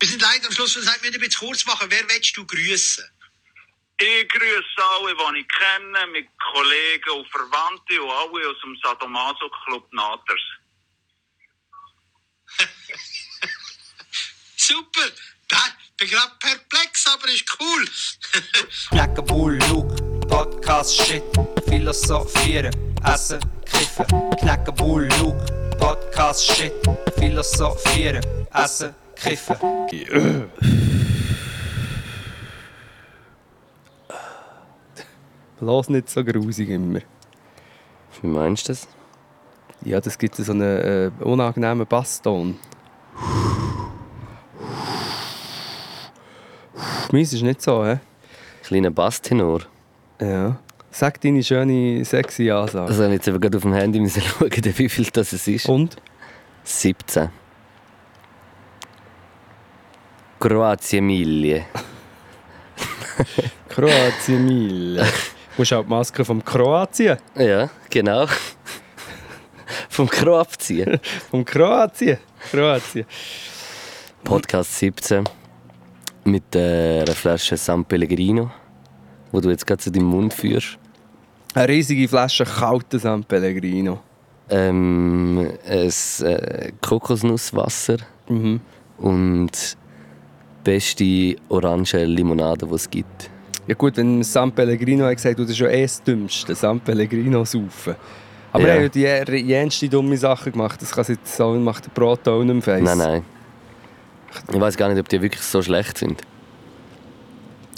Wir sind leider am Schluss, wir müssen ein bisschen kurz machen. Wer willst du grüßen? Ich grüße alle, die ich kenne, mit Kollegen und Verwandten und alle aus dem Sadomaso Club Naters. Super! Ich bin gerade perplex, aber ist cool. Knacken, Bull, Luke, Podcast, Shit, Philosophieren, Essen, Kiffen. Knacken, Bull, Luke, Podcast, Shit, Philosophieren, Essen, Kiffen. Bloß nicht so grusig immer. Wie meinst du das? Ja, das gibt so einen äh, unangenehmen Basston. Meins ist nicht so, hä? Kleiner Basstenor. Ja. Sag deine schöne, sexy Ansage. Also, ich jetzt eben gerade auf dem Handy müssen schauen, wie viel das es ist. Und? 17. Kroatien Mille. Kroatien Mille. Du musst auch die Maske vom Kroatien. Ja, genau. Vom Kroatien. Vom Kroatien. Kroatien. Podcast 17. Mit äh, einer Flasche San Pellegrino, wo du jetzt gerade zu deinem Mund führst. Eine riesige Flasche kaltes San Pellegrino. Ähm, ein äh, Kokosnusswasser Mhm. und beste orange Limonade, die es gibt. Ja gut, wenn San Pellegrino hat gesagt, du das ist ja eh das Dümmste, San Pellegrino saufen. Aber Ja. er hat ja die jenste dumme Sachen gemacht. Das kann jetzt so, macht der Brot auch nicht mehr Nein, nein. Ich weiß gar nicht, ob die wirklich so schlecht sind.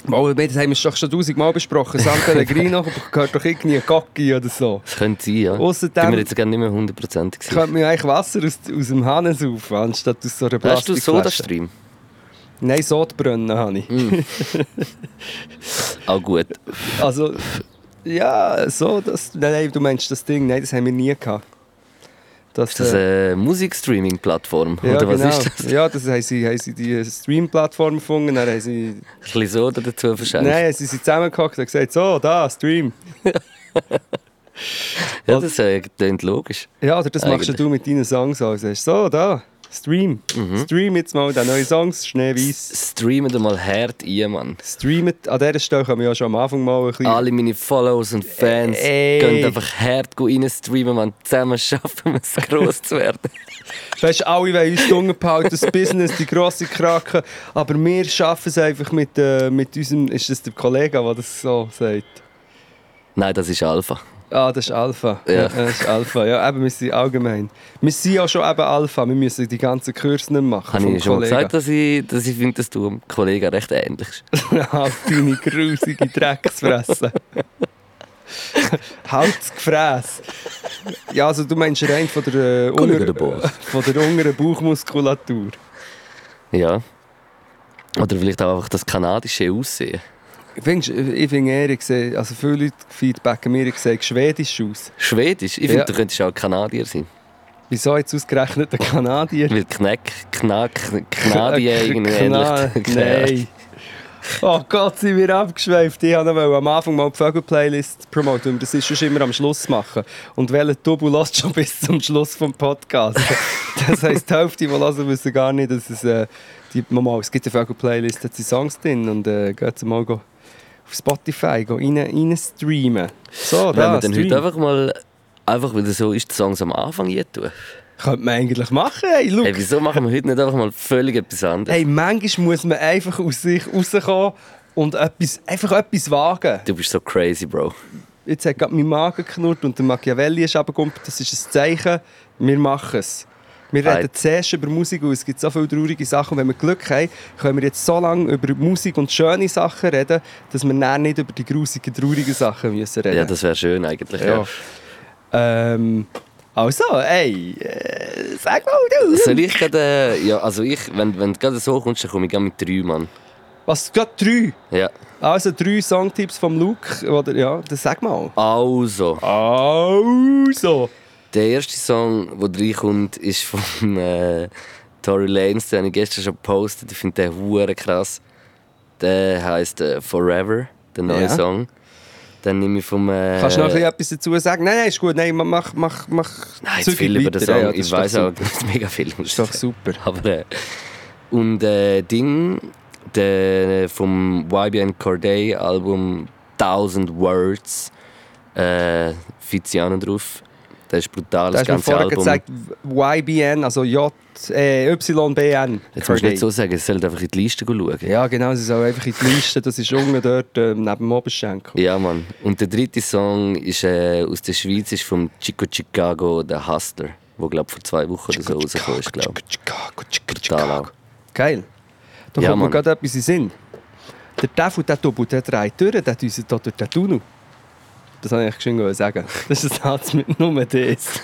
Mal, das haben wir doch schon tausendmal besprochen. San Pellegrino gehört doch irgendwie ein Gocki oder so. Das könnte sein, ja. Außerdem- Bin mir jetzt gar nicht mehr hundertprozentig sicher. Könnte man eigentlich Wasser aus, aus dem Hahn saufen, anstatt aus so einer Hast du Plastikflasche. Sodastream? Nein, Sodbrennen habe ich. Hm. Auch gut. Also, ja, so, das, nein, nein, du meinst das Ding, nein, das haben wir nie gehabt. Das, Ist das eine Musikstreaming-Plattform? ja, Oder was genau. ist das? Ja, das haben sie, haben sie die Stream-Plattform gefunden, dann haben sie, Ein bisschen Soda dazu verschenkt? nein, sie sind zusammengehockt und gesagt, so, da, Stream. Ja, das äh, klingt logisch. Ja, oder das machst Eigentlich. du mit deinen Songs auch. Sagst, so, da, Stream. Mhm. Stream jetzt mal den neuen Songs, Schneeweiß. Streamen mal hart ein, Mann. Streamen, an dieser Stelle können wir ja schon am Anfang mal ein bisschen... Alle meine Follows und Fans Ey. gehen einfach hart rein streamen, man. Zusammen schaffen wir es, gross zu werden. Weißt du, alle wollen uns dunkel behalten, das Business, die grosse Krake. Aber wir schaffen es einfach mit, äh, mit unserem. Ist das der Kollege, der das so sagt? Nein, das ist Alpha. Ah, das ist Alpha. Ja. das ist Alpha. Ja, eben, wir sind allgemein. Wir sind ja schon eben Alpha. Wir müssen die ganzen Kurse nicht machen. Habe ich schon Kollegen. gesagt, dass ich, dass ich finde, dass du dem Kollegen recht ähnlich bist? halt deine grusige Drecksfresse. Halt's Gefräß. Ja, also du meinst rein von der, äh, unter, von der unteren Bauchmuskulatur. Ja. Oder vielleicht auch einfach das kanadische Aussehen. Findest, ich finde eher, ich sehe- also viele Leute feedbacken mir, ich sehe schwedisch aus. Schwedisch? Ich finde, Ja. du könntest auch Kanadier sein. Wieso jetzt ausgerechnet der Kanadier? Weil Knack, Knack, Kanadier irgendwie Kna- ähnlich. Nein. Oh Gott, sind wir abgeschweift. Ich wollte am Anfang mal die Vögel-Playlist promoten. Das ist schon immer am Schluss machen. Und welcher Double lässt schon bis zum Schluss vom Podcast. das heisst, die Hälfte, die hören, wissen gar nicht, dass es... Äh, die, mal, es gibt eine Vögel-Playlist, da sind Songs drin. Und äh, geht mal go auf Spotify rein, rein streamen. So, Wenn da, wir dann heute einfach mal, einfach weil das so ist, die Songs am Anfang hier tun. Könnte man eigentlich machen. Hey, look. Hey, wieso machen wir heute nicht einfach mal völlig etwas anderes? Hey, manchmal muss man einfach aus sich rauskommen und etwas, einfach etwas wagen. Du bist so crazy, Bro. Jetzt hat gerade mein Magen geknurrt und der Machiavelli ist runtergekommen. Das ist ein Zeichen, wir machen es. Wir Hey. reden zuerst über Musik und es gibt so viele traurige Sachen. Und wenn wir Glück haben, können wir jetzt so lange über Musik und schöne Sachen reden, dass wir dann nicht über die grusigen, traurigen Sachen müssen reden Ja, das wäre schön eigentlich. Ja. Ja. Ähm, also, ey, äh, sag mal du. Soll ich gerade, äh, ja, also ich, wenn, wenn du gerade so kommst, dann komme ich gerne mit drei, Mann. Was, gerade drei? Ja. Also drei Songtipps vom Luke, oder ja, das sag mal. Also, Also. Der erste Song, der reinkommt, ist von äh, Tory Lanez, den habe ich gestern schon gepostet. Ich finde den hure krass. Der heisst äh, Forever, der neue Ja. Song. Dann nehme ich vom... Äh, Kannst du noch ein bisschen etwas dazu sagen? Nein, nein, ist gut. Nein, mach, mach, mach. Nein, zu viel über den. Song. Ja, ich weiß auch nicht mega viel. Das ist doch super. Aber äh, Und äh, Ding, der vom YBN Corday Album 1000 Words, äh, Fiziano drauf. Das ist brutal, Da das hast du mir ganze vorher Album. gesagt, YBN, also J, äh, YBN. Jetzt musst du nicht so sagen, es sollte einfach in die Liste schauen. Ja, genau, sie soll einfach in die Liste, das ist unten dort äh, neben dem Oberschenkel. Ja, Mann. Und der dritte Song ist, äh, aus der Schweiz ist vom Chico Chicago, der Hustler, wo glaube vor zwei Wochen oder so rausgekommen ist, glaube Chicago, Chicago, Brutal Chicago. Geil. Da Ja, kommt mir gerade etwas in Sinn. Der Teufel, der Double, der drei Türen, der düst hier durch den Tunnel. Das wollte ich geschwind sagen. Das ist ein Satz mit nur das.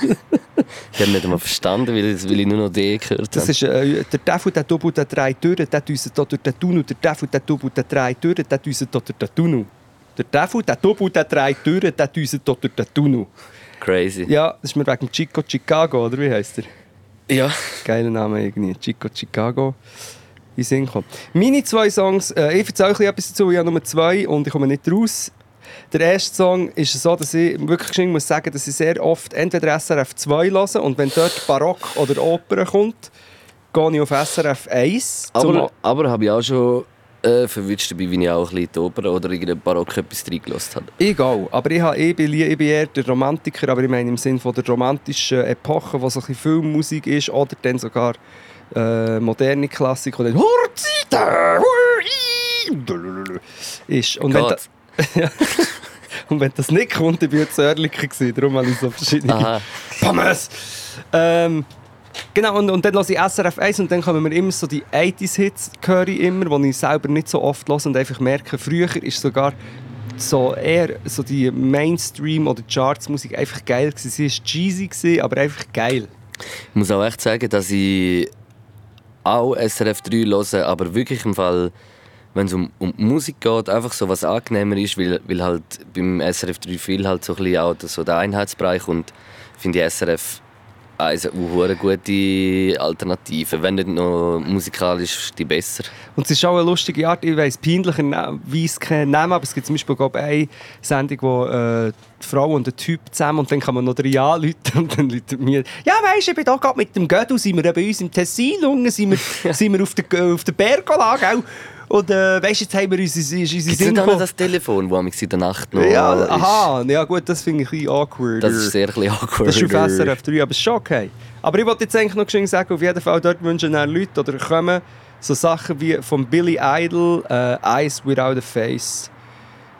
Ich habe nicht einmal verstanden, weil, ich- weil ich nur noch D gehört Das habe. ist äh, der Teufel, der Double, der drei Türen, der hier durch den Tunnel. Der Teufel, der Double, der drei Türen, der düst hier durch den Tunnel. Der Teufel, der Double, der drei Türen, der düst hier durch den Tunnel. Crazy. Ja, das ist mir wegen Chico Chicago, oder wie heißt der? Ja. Geiler Name irgendwie. Chico Chicago. In Sinn kommen. Meine zwei Songs, äh, ich erzähle euch etwas dazu, ich habe nur zwei und ich komme nicht raus. Der erste Song ist so, dass ich wirklich muss sagen, dass ich sehr oft entweder SRF 2 höre und wenn dort Barock oder Oper kommt, gehe ich auf SRF 1. zum- Aber, aber habe ich auch schon äh, verwünscht dabei, wie ich auch ein bisschen die Oper oder irgendein Barock etwas reingelassen habe. Egal, aber ich, habe, ich, bin, ich bin eher der Romantiker, aber ich meine im Sinne von der romantischen Epoche, wo so ein bisschen Filmmusik ist oder dann sogar äh, moderne Klassik oder Horzite ist. Und wenn, und wenn das nicht kommt, dann bin ich zu ehrlicher gewesen, darum habe ich so verschiedene Aha. Pommes. Ähm, genau, und, und dann höre ich SRF 1 und dann kommen mir immer so die 80s-Hits, höre ich immer, die ich selber nicht so oft höre und einfach merke, früher ist sogar so eher so die Mainstream- oder Charts-Musik einfach geil gewesen. Sie war cheesy, gewesen, aber einfach geil. Ich muss auch echt sagen, dass ich auch SRF 3 höre, aber wirklich im Fall, wenn es um, um Musik geht, einfach so was angenehmer ist, weil, weil halt beim SRF 3 viel halt so ein bisschen auch so der Einheitsbereich und finde ich SRF also eine gute Alternative, wenn nicht noch musikalisch die besser. Und es ist auch eine lustige Art, ich weiss peinlicherweise keinen Namen, aber es gibt zum Beispiel glaube ich, eine Sendung, wo äh, die Frau und der Typ zusammen und dann kann man noch drei anrufen und dann läutet mir «Ja, weisst, ich bin da gerade mit dem Gödel, sind wir bei uns im Tessin, unten sind wir, sind wir auf der, auf der Bergola, gell? Und äh, weisst, jetzt haben wir uns unsere es Sinn nicht auch noch gekommen. das Telefon, das in der Nacht noch Ja, ist? aha, ja gut, das finde ich ein bisschen awkward. Das ist sehr ein bisschen awkward. Das ist auf SRF 3, aber es ist schon okay. Aber ich wollte jetzt eigentlich noch geschwind sagen, auf jeden Fall dort wünschen dann Leute oder kommen so Sachen wie von Billy Idol, äh, Eyes Without a Face.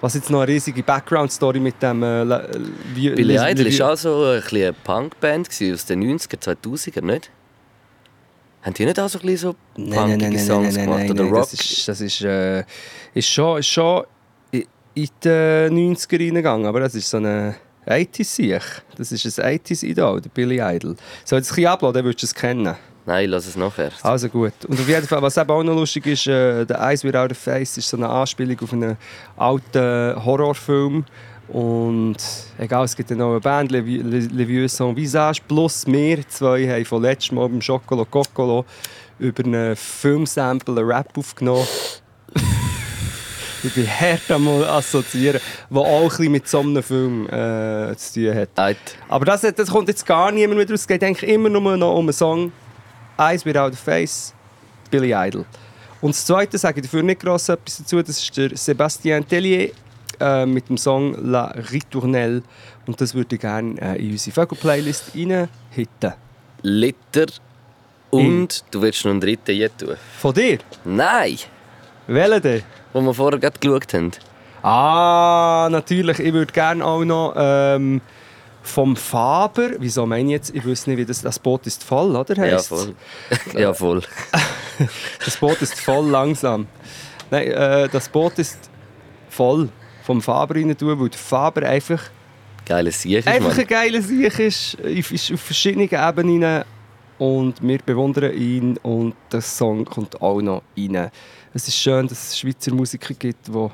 Was jetzt noch eine riesige Background-Story mit dem... Äh, Le- Billy Idol war auch so ein bisschen eine Punkband aus den 90er, 2000er, nicht? Haben die nicht auch so ein bisschen so Nein, punkige Songs gemacht? nein, Oder nein, Rock? das ist, das ist, äh, ist schon, ist schon in den 90er reingegangen, aber das ist so eine 80s-Siech. Das ist ein 80s-Idol, der Billy Idol. Ich es ein bisschen abladen, dann würdest du es kennen. Nein, lass es nachher. Also gut. Und auf jeden Fall, was eben auch noch lustig ist, äh, der Eyes Without a Face ist so eine Anspielung auf einen alten Horrorfilm. Und egal, es gibt dann noch eine Band, Le, Le, Le Vieux Sans Visage, plus wir zwei haben von letztem Mal beim Schokolo Kokolo über einen Filmsample einen Rap aufgenommen. ich bin hart einmal assoziieren, der auch ein bisschen mit so einem Film äh, zu tun hat. Eit. Aber das, das kommt jetzt gar niemand mehr raus. Es geht eigentlich immer nur noch um einen Song «Eyes Without a Face», Billy Idol. Und das Zweite sage ich dafür nicht gross etwas dazu, das ist der Sébastien Tellier äh, mit dem Song «La Ritournelle». Und das würde ich gerne äh, in unsere Vögel-Playlist reinhitten. Liter. Und du willst noch einen dritten jetzt tun? Von dir? Nein! Welchen denn? Wo wir vorher gerade geschaut haben. Ah, natürlich. Ich würde gerne auch noch ähm, vom Faber. Wieso meine ich jetzt? Ich weiß nicht, wie das, das Boot ist voll, oder? Ja, heisst's? voll. ja, voll. Das Boot ist voll langsam. Nein, äh, das Boot ist voll vom Faber rein tun, weil der Faber einfach, Geiles Sieg, einfach ein geiler Sieg ist, ist ist auf verschiedenen Ebenen und wir bewundern ihn und der Song kommt auch noch rein. Es ist schön, dass es Schweizer Musiker gibt, die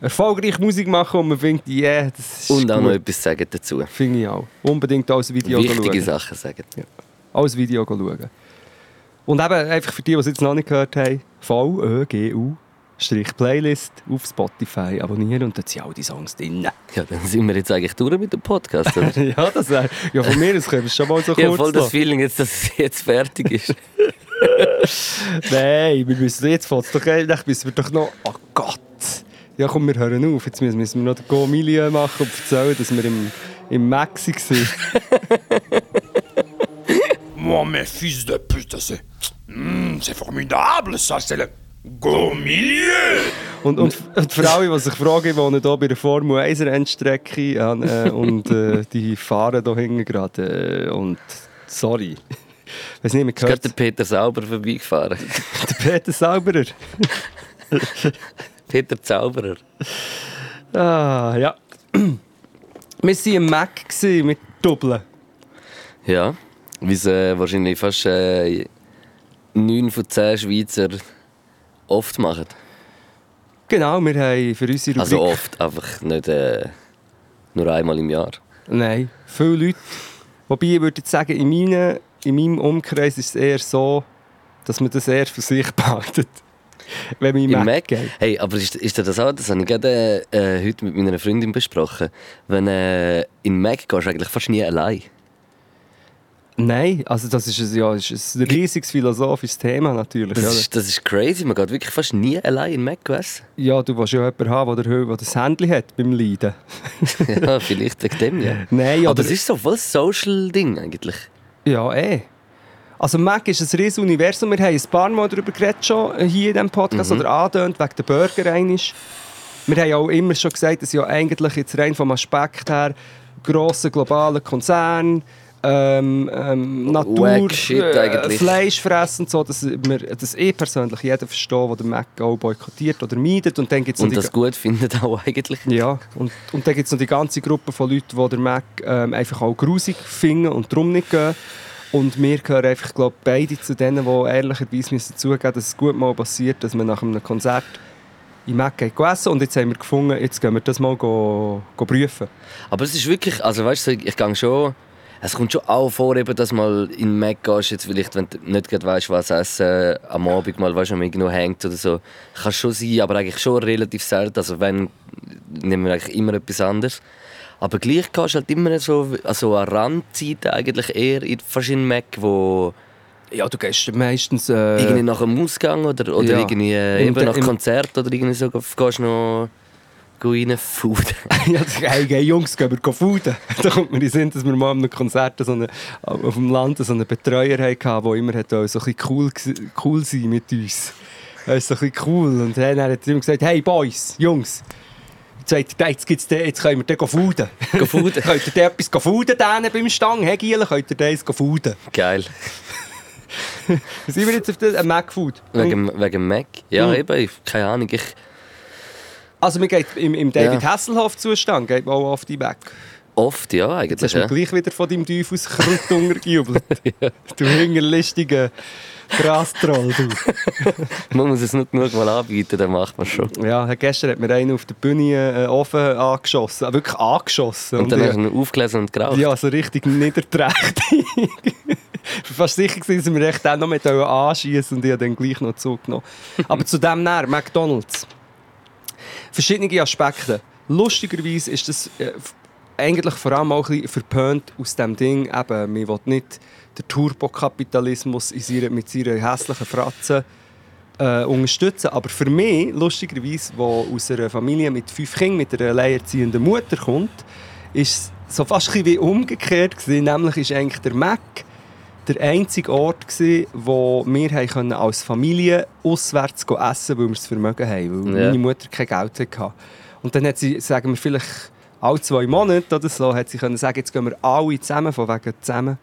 erfolgreich Musik machen und man findet, yeah, das ist Und auch noch gut. etwas sagen dazu. Finde ich auch. Unbedingt als Video Wichtige schauen. Sachen sagen. Als Video schauen. Und eben, einfach für die, die es jetzt noch nicht gehört haben, Strich Playlist auf Spotify abonnieren und dort sind all die Songs drin. Ja, dann sind wir jetzt eigentlich durch mit dem Podcast, oder? ja, das wär, ja, von mir aus können wir es schon mal so Ich habe kurz voll das. Feeling, jetzt, dass es jetzt fertig ist. Nein, wir müssen jetzt fängt doch eigentlich müssen wir doch noch. Oh Gott! Ja komm, wir hören auf. Jetzt müssen wir noch den Go Milieu machen und erzählen, dass wir im, im Maxi waren. Moi, mes fils de pute, c'est. Hmm, c'est formidable, ça, c'est le. Go milieu! Und, und, und für alle, die sich fragen, ich wohne hier bei der Formel 1 Rennstrecke äh, und äh, die fahren hier hinten gerade. Äh, und sorry. Weiß nicht, man Ist gehört der Peter Sauber vorbeigefahren. der Peter Sauberer. Peter Zauberer. Ah, ja. Wir waren im Mac mit Dublin. Ja, wie es äh, wahrscheinlich fast äh, 9 von 10 Schweizer oft machen. Genau, wir haben für unsere Rubrik... Also oft, einfach nicht äh, nur einmal im Jahr. Nein, viele Leute. Wobei ich würde sagen, in, meine, in meinem Umkreis ist es eher so, dass man das eher für sich behaltet. Wenn man in Im Mac Mac? geht. Hey, aber ist, ist das auch? Das habe ich gerade äh, heute mit meiner Freundin besprochen. Wenn äh, in Mac gehst du eigentlich fast nie allein. Nein, also das ist, ein- ja, ist ein riesiges philosophisches Thema natürlich. Das ja. ist, das ist crazy. Man geht wirklich fast nie allein in Mac essen. ja, du willst ja jemanden haben, der, der das Handy hat beim Leiden. ja, vielleicht wegen dem, ja. Nein, Aber aber es ist so voll Social-Ding eigentlich. Ja, eh. Also Mac ist ein riesiges Universum. Wir haben ein paar Mal darüber geredet schon hier in diesem Podcast oder angedeutet, wegen der Burger einisch. Wir haben auch immer schon gesagt, dass ja eigentlich jetzt rein vom Aspekt her grosse globale Konzerne ähm, ähm, Natur. Fleisch fressen und so, dass, wir, dass ich persönlich jeden verstehe, der den Mac auch boykottiert oder meidet. Und dann gibt's Und das gut findet auch eigentlich. ja, und, und dann gibt es noch die ganze Gruppe von Leuten, die den Mac ähm, einfach auch grusig finden und darum nicht gehen. Und wir gehören einfach, glaube beide zu denen, die ehrlicherweise müssen zugeben dass es gut mal passiert, dass man nach einem Konzert in Mac geht essen und jetzt haben wir gefunden, jetzt gehen wir das mal go, go prüfen. Aber es ist wirklich, also weißt du, ich gehe schon. Es kommt schon auch vor, eben, dass mal in Mac gehst, jetzt vielleicht, wenn du nicht gerade weißt, was essen, am Abend mal, weißt, wenn man irgendwo hängt oder so. Kann schon sein, aber eigentlich schon relativ selten. Also wenn, nehmen wir eigentlich immer etwas anderes. Aber gleich gehst du halt immer so, also an Randzeiten eigentlich eher in verschiedenen Mac, wo Ja, du gehst meistens... Äh, irgendwie nach dem Ausgang oder, oder ja. irgendwie äh, eben nach Konzert oder irgendwie so, gehst noch rein Food. ja, das- hey, hey, Jungs, gehen wir fooden. da kommt mir in den Sinn, dass wir mal an einem Konzert so eine, auf dem Land so einen Betreuer hatten, der immer hat, so ein bisschen cool, cool sein mit uns. Er ist so ein bisschen cool. Und dann hat er immer gesagt, hey Boys, Jungs, jetzt, sagt jetzt, gibt's den, jetzt können wir den fooden. Könnt ihr den etwas fooden beim Stang? Hey Giel, könnt ihr den fooden? Geil. Sind wir jetzt auf den äh, Mac-Food? Wegen, wegen Mac? Ja, Mhm. eben, ich, keine Ahnung. Ich, Also man geht im, im David Ja. Hasselhoff-Zustand geht man auch auf die Mac. oft, ja, Jetzt eigentlich. hast du Ja. gleich wieder von deinem Teufelskrut untergejubelt. Du hingerlistiger Grastroll, du. Man muss es nicht genug mal anbieten, dann macht man schon. Ja, gestern hat mir einer auf der Bühne äh, Ofen angeschossen. Äh, Wirklich angeschossen. Und dann ich- hast du ihn aufgelesen und geraucht. Ja, so richtig niederträchtig. Ich war fast sicher, gewesen, dass wir echt auch noch mit anschießen und ich habe dann gleich noch zugenommen. Aber zu dem näher, McDonalds. Verschiedene Aspekte. Lustigerweise ist das äh, eigentlich vor allem auch ein bisschen verpönt aus dem Ding, eben, man will nicht den Turbokapitalismus mit seiner hässlichen Fratze äh, unterstützen. Aber für mich, lustigerweise, der aus einer Familie mit fünf Kindern, mit einer alleinerziehenden Mutter kommt, ist es so fast wie umgekehrt gewesen. Nämlich ist eigentlich der Mac der einzige Ort gewesen, wo wir können als Familie auswärts essen, weil wir das Vermögen haben, weil Ja. meine Mutter kein Geld hatte. Und dann hat sie, sagen wir vielleicht alle zwei Monate oder so, hat sie können sagen, jetzt gehen wir alle zusammen, von wegen zusammen,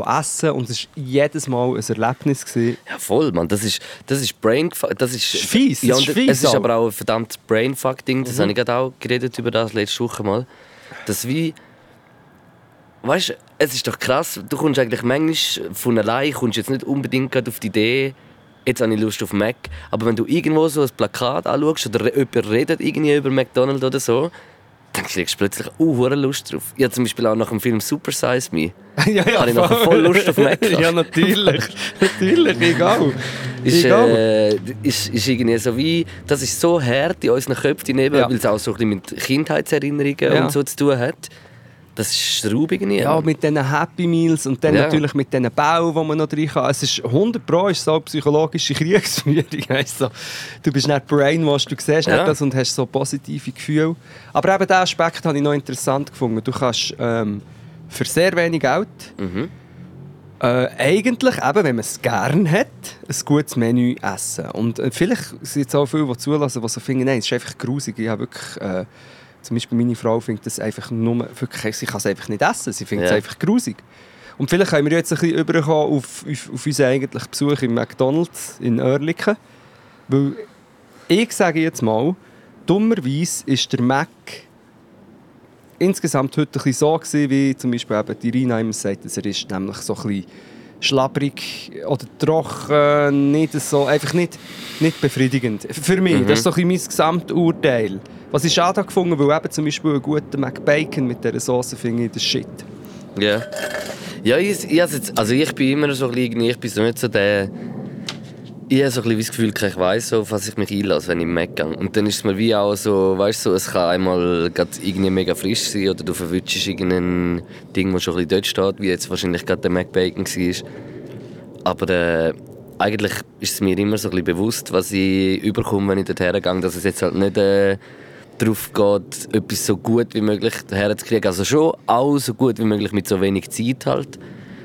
essen. Und es war jedes Mal ein Erlebnis. Gewesen. Ja, voll, Mann. Das ist, das ist Brain... Das ist, ist fies, Ja, das ist und fies es ist aber auch ein verdammt Brainfuck-Ding. Das habe ich gerade auch geredet über das letzte Woche mal. Das wie... Weißt du, es ist doch krass. Du kommst eigentlich manchmal von allein, kommst jetzt nicht unbedingt auf die Idee, jetzt habe ich Lust auf Mac. Aber wenn du irgendwo so ein Plakat anschaust oder jemand redet irgendwie über McDonald's oder so, dann kriegst du plötzlich uh, Lust drauf. Ich habe zum Beispiel auch nach dem Film Super Size Me ja, ja, Habe ich nachher voll Lust auf Mac ja, natürlich. natürlich, egal. ist, egal. äh, ist, ist irgendwie so wie, das ist so hart in unseren Köpfen, Ja. weil es auch so ein bisschen mit Kindheitserinnerungen Ja. und so zu tun hat. Das ist straubig nie. Ja, mit diesen Happy Meals und dann Ja. natürlich mit diesen Bau, die man noch drin kann. Es ist 100 Pro ist so psychologische Kriegsführung. Weißt du? Bist nicht brainwashed, du siehst Ja. nicht das und hast so positive Gefühle. Aber eben diesen Aspekt habe ich noch interessant gefunden. Du kannst ähm, für sehr wenig Geld Mhm. äh, eigentlich, eben, wenn man es gerne hat, ein gutes Menü essen. Und äh, vielleicht sind jetzt auch viele, die zulassen, die so finden, nein, es ist einfach grusig. Ich habe wirklich, äh, zum Beispiel meine Frau findet das einfach nur, wirklich, sie kann es einfach nicht essen. Sie findet es Ja. einfach grusig. Und vielleicht können wir jetzt ein bisschen überkommen auf, auf, auf unseren eigentlichen Besuch im McDonalds in Oerlikon. Weil ich sage jetzt mal, dummerweise ist der Mac insgesamt heute ein bisschen so gewesen, wie zum Beispiel eben die Rina immer sagt, dass er ist nämlich so ein bisschen schlabbrig oder trocken, nicht so, einfach nicht, nicht befriedigend. Für mich, Mhm. das ist so ein bisschen mein Gesamturteil. Was ich schade gefunden, weil eben zum Beispiel ein guter McBacon mit dieser Sauce finde ich das Shit. Ja. Ja, ich, ich, jetzt, also ich bin immer so ein bisschen, ich bin so nicht so der... Ich habe so ein bisschen das Gefühl, ich weiss auf was ich mich einlasse, wenn ich im Mac gehe. Und dann ist es mir wie auch so, weißt du, so, es kann einmal irgendwie mega frisch sein oder du verwutschst irgendein Ding, das schon ein bisschen dort steht, wie jetzt wahrscheinlich gerade der Mac Bacon war. Aber äh, eigentlich ist es mir immer so ein bisschen bewusst, was ich überkomme, wenn ich dort hergehe, dass es jetzt halt nicht äh, darauf geht, etwas so gut wie möglich herzukriegen. Also schon auch so gut wie möglich mit so wenig Zeit halt.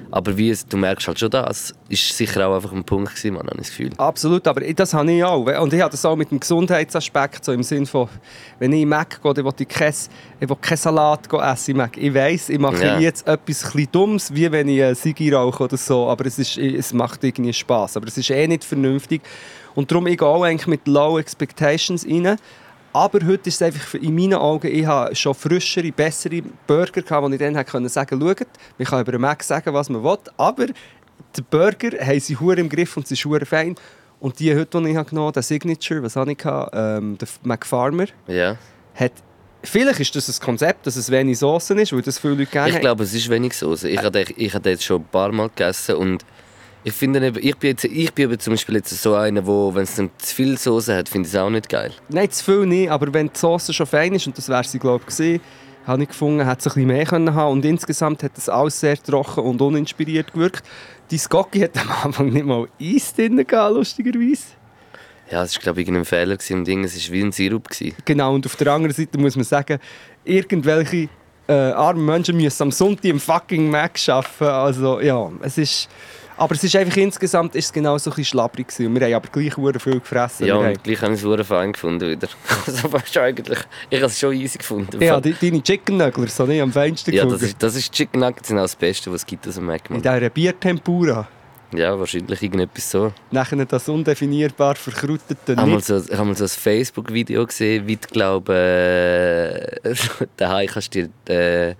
Aber wie es, du merkst halt schon das, ist sicher auch einfach ein Punkt gewesen, man, habe ich das Gefühl. Absolut, aber das habe ich auch. Und ich habe das auch mit dem Gesundheitsaspekt, so im Sinne von, wenn ich in Mac gehe, dann will ich kein, keinen Salat essen Mac. Ich weiss, ich mache Ja. jetzt etwas bisschen Dummes, wie wenn ich eine Sigi rauche oder so, aber es, ist, es macht irgendwie Spass. Aber es ist eh nicht vernünftig. Und darum ich gehe auch eigentlich mit Low Expectations rein. Aber heute ist es einfach in meinen Augen, ich habe schon frischere, bessere Burger gehabt, wo ich dann hätte können sagen schaut, man kann über den Mac sagen, was man will, aber die Burger haben sie hure im Griff und sie sind fein. Und die heute, die ich genommen habe, der Signature, was habe ich gehabt, ähm, der McFarmer, Ja. hat... Vielleicht ist das ein Konzept, dass es wenig Soße ist, weil das viele Leute gerne Ich glaube, es ist wenig Soße. Ich habe ich habe jetzt schon ein paar Mal gegessen und ich finde, eben, ich bin, jetzt, ich bin eben zum Beispiel jetzt so einer, wo, wenn es dann zu viel Soße hat, finde ich es auch nicht geil. Nein, zu viel nicht, aber wenn die Sauce schon fein ist, und das wäre sie, glaube ich, habe ich gefunden, hat es ein bisschen mehr können haben und insgesamt hat es alles sehr trocken und uninspiriert gewirkt. Die Skocki hat am Anfang nicht mal Eis drin gehabt, lustigerweise. Ja, es war glaube ich irgendein Fehler im Ding. Es war wie ein Sirup. Gewesen. Genau, und auf der anderen Seite muss man sagen, irgendwelche äh, arme Menschen müssen am Sonntag im fucking Mac arbeiten. Also ja, es ist... Aber es ist einfach insgesamt ist es genau so ein bisschen schlapprig gewesen. Wir haben aber gleich hure viel gefressen. Ja, Wir haben- und gleich habe ich es sehr fein gefunden wieder. Also fast eigentlich, ich habe es schon easy gefunden. ja, die, deine Chicken Nuggets habe ich am feinsten ja gefunden. das, ist, das ist Chicken Nuggets sind auch das Beste, was es gibt aus dem Mac. In dieser Biertempura. Ja, wahrscheinlich irgendetwas so. Nachher das undefinierbar verkrautete Ich habe mal nicht. so, ich habe mal so ein Facebook-Video gesehen, wie du, glaube äh, daheim kannst du dir äh,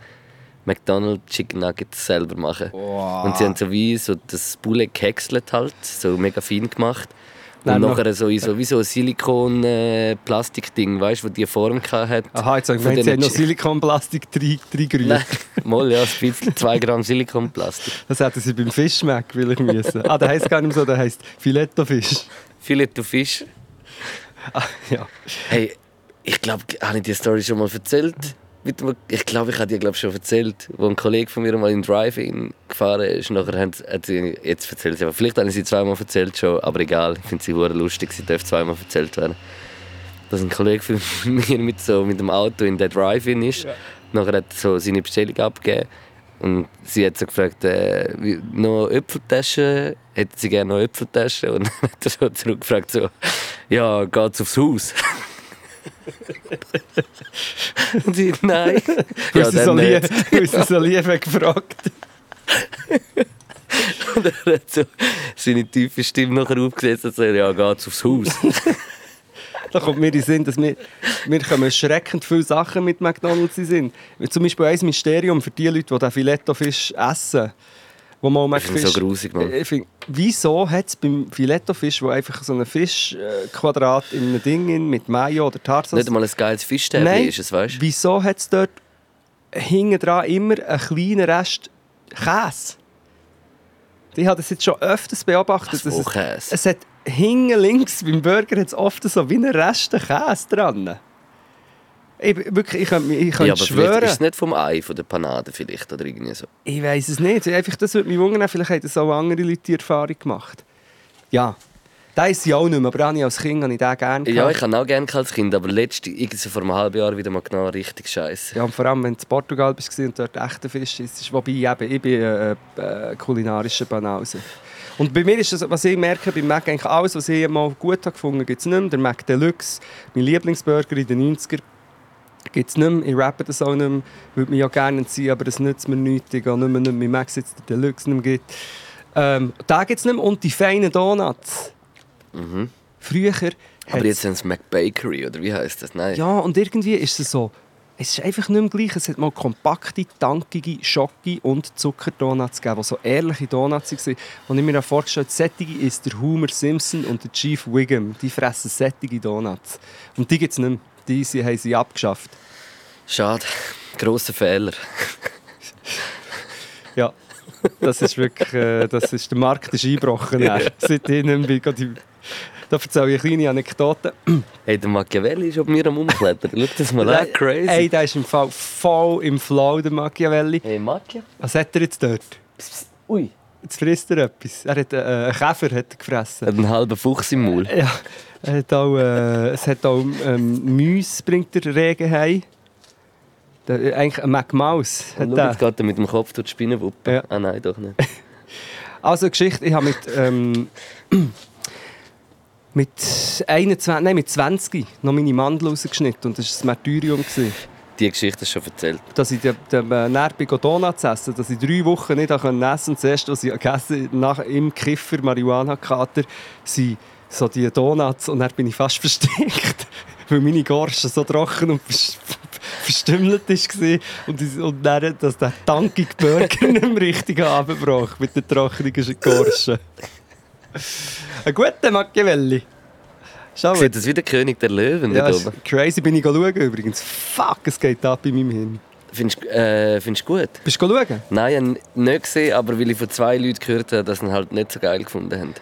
McDonald's Chicken Nuggets selber machen. Und sie haben so wie so das Bulle gehäckselt halt, so mega fein gemacht. Und Nein, noch- nachher so, in so wie so ein Silikon-Plastikding, weißt du, wo die Form hatte. Aha, jetzt habe ich sie haben diesen noch Silikonplastik reingerührt. Nein, mal ja, ein bisschen 2 Gramm Silikonplastik. Das hätten sie beim Fischmeck will ich müssen. Ah, der heisst gar nicht mehr so, der heisst Filetto-Fisch. Filet Fisch. Ah, ja. Hey, ich glaube, habe ich die Story schon mal erzählt? Mit Ich glaube, ich habe dir glaub, schon erzählt, wo ein Kollege von mir mal in Drive-In gefahren ist. Nachher haben, hat sie, jetzt erzählt sie, aber vielleicht habe ich sie zweimal erzählt schon, aber egal, ich finde sie hure lustig, sie darf zweimal erzählt werden. Dass ein Kollege von mir mit, so, mit dem Auto in der Drive-In ist. Nachher hat er so seine Bestellung abgegeben. Und sie hat so gefragt, äh, wie, noch Äpfeltaschen? Hätte sie gerne noch Äpfeltaschen? Und dann hat er so zurückgefragt, so, ja, geht's aufs Haus? Und sie, nein. Ja, so dann lieb, nicht. weil sie so lieb gefragt. Und er hat so seine tiefe Stimme nachher aufgesetzt und gesagt, ja, geht's aufs Haus. Da kommt mir in den Sinn, dass wir, wir kommen erschreckend viele Sachen mit McDonalds in Sinn. Zum Beispiel ein Mysterium für die Leute, die den Filetto-Fisch essen. Wo man Ich finde es so grusig, Mann. Ich find, wieso hat es beim Filetto-Fisch, wo einfach so ein Fischquadrat in einem Ding in, mit Mayo oder Tarzan... Nicht einmal ein geiles Fischstäbchen ist es, weißt du? Wieso hat es dort hinten dran immer einen kleinen Rest Käse? Ich habe das jetzt schon öfters beobachtet. Was, wo Käse? Es, es hat hinten links beim Burger hat's oft so wie einen Rest Käse dran. Ich, wirklich, ich könnte, ich könnte Ja, aber schwören. ist es nicht vom Ei, von der Panade vielleicht oder irgendwie so. Ich weiß es nicht. Einfach, das würde mich wundern. Vielleicht haben das auch andere Leute die Erfahrung gemacht. Ja. Da ist sie auch nicht mehr, aber habe ich als Kind habe ich den gerne Ja, gehabt. ich habe auch gerne als Kind, aber letzte, irgendwie so vor einem halben Jahr wieder mal genau richtig scheiße. Ja, und vor allem, wenn du in Portugal bist und dort echter Fisch ist. Wobei, eben, ich bin äh, äh, kulinarischer Banause. Und bei mir ist das, was ich merke, beim Mac eigentlich alles, was ich mal gut habe gefunden, gibt es nicht mehr. Der Mac Deluxe, mein Lieblingsburger in den 90er, gibt es nicht mehr. Ich rappe das auch nicht mehr. Würde mich ja gerne entziehen, aber das nützt mir nichts. Ich gehe nicht mehr, nicht mehr. Mein Mac sitzt der Deluxe nicht mehr gibt. Ähm, da gibt es nicht mehr. Und die feinen Donuts. Früher Aber jetzt sind es McBakery oder wie heißt das? Nein. ja, und irgendwie ist es so. Es ist einfach nicht mehr gleich. Es hat mal kompakte, tankige, Schocke und Zuckerdonuts gegeben, die so ehrliche Donuts waren. Und ich mir vorgestellt, sättige ist der Homer Simpson und der Chief Wiggum. Die fressen sättige Donuts. Und die gibt es nicht mehr. Die sie, haben sie abgeschafft. Schade. Grosser Fehler. Ja, das ist wirklich... Äh, das ist, der Markt ist eingebrochen. ja. Seit ich nicht mehr bin. Die- Da erzähle ich eine kleine Anekdote. Hey, der Machiavelli ist auf mir am Umklettern. Schau das mal an, crazy. Ey, der ist im Fall voll im Flow, der Machiavelli. Hey, Macchia? Was hat er jetzt dort? Ui. Jetzt frisst er etwas. Er hat äh, einen Käfer hat gefressen. Hat einen halben Fuchs im Maul. Ja, er hat auch, äh, es hat auch ähm, Mäuse bringt der Regen heim. Der, eigentlich ein hat Und schau, der. jetzt geht er mit dem Kopf durch die Spinnenwuppe. Ja. Ah nein, doch nicht. Also Geschichte, ich habe mit, ähm, mit 21, nein mit 20 noch meine Mandel rausgeschnitten und das war ein Martyrium. Gewesen. Die Geschichte schon erzählt. dass ich dem, dem äh, Donuts essen dass ich drei Wochen nicht essen konnte. Und das erste, was ich gegessen nach, im Kiffer, Marihuana-Kater, sind so die Donuts. Und dann bin ich fast versteckt, weil meine Gorsche so trocken und vers- verstümmelt war. Und, und dann, dass der tankige Burger nicht mehr richtig abbrach mit den trockenen Gorschen. Ein guter Machiavelli. Schau mal. Sieht das wie der König der Löwen Ja, da oben? crazy bin ich schauen übrigens. Fuck, es geht ab in meinem Hirn. Findest du äh, findest gut? Bist du schauen? Nein, ich nicht gesehen, aber weil ich von zwei Leuten gehört habe, dass sie ihn halt nicht so geil gefunden haben.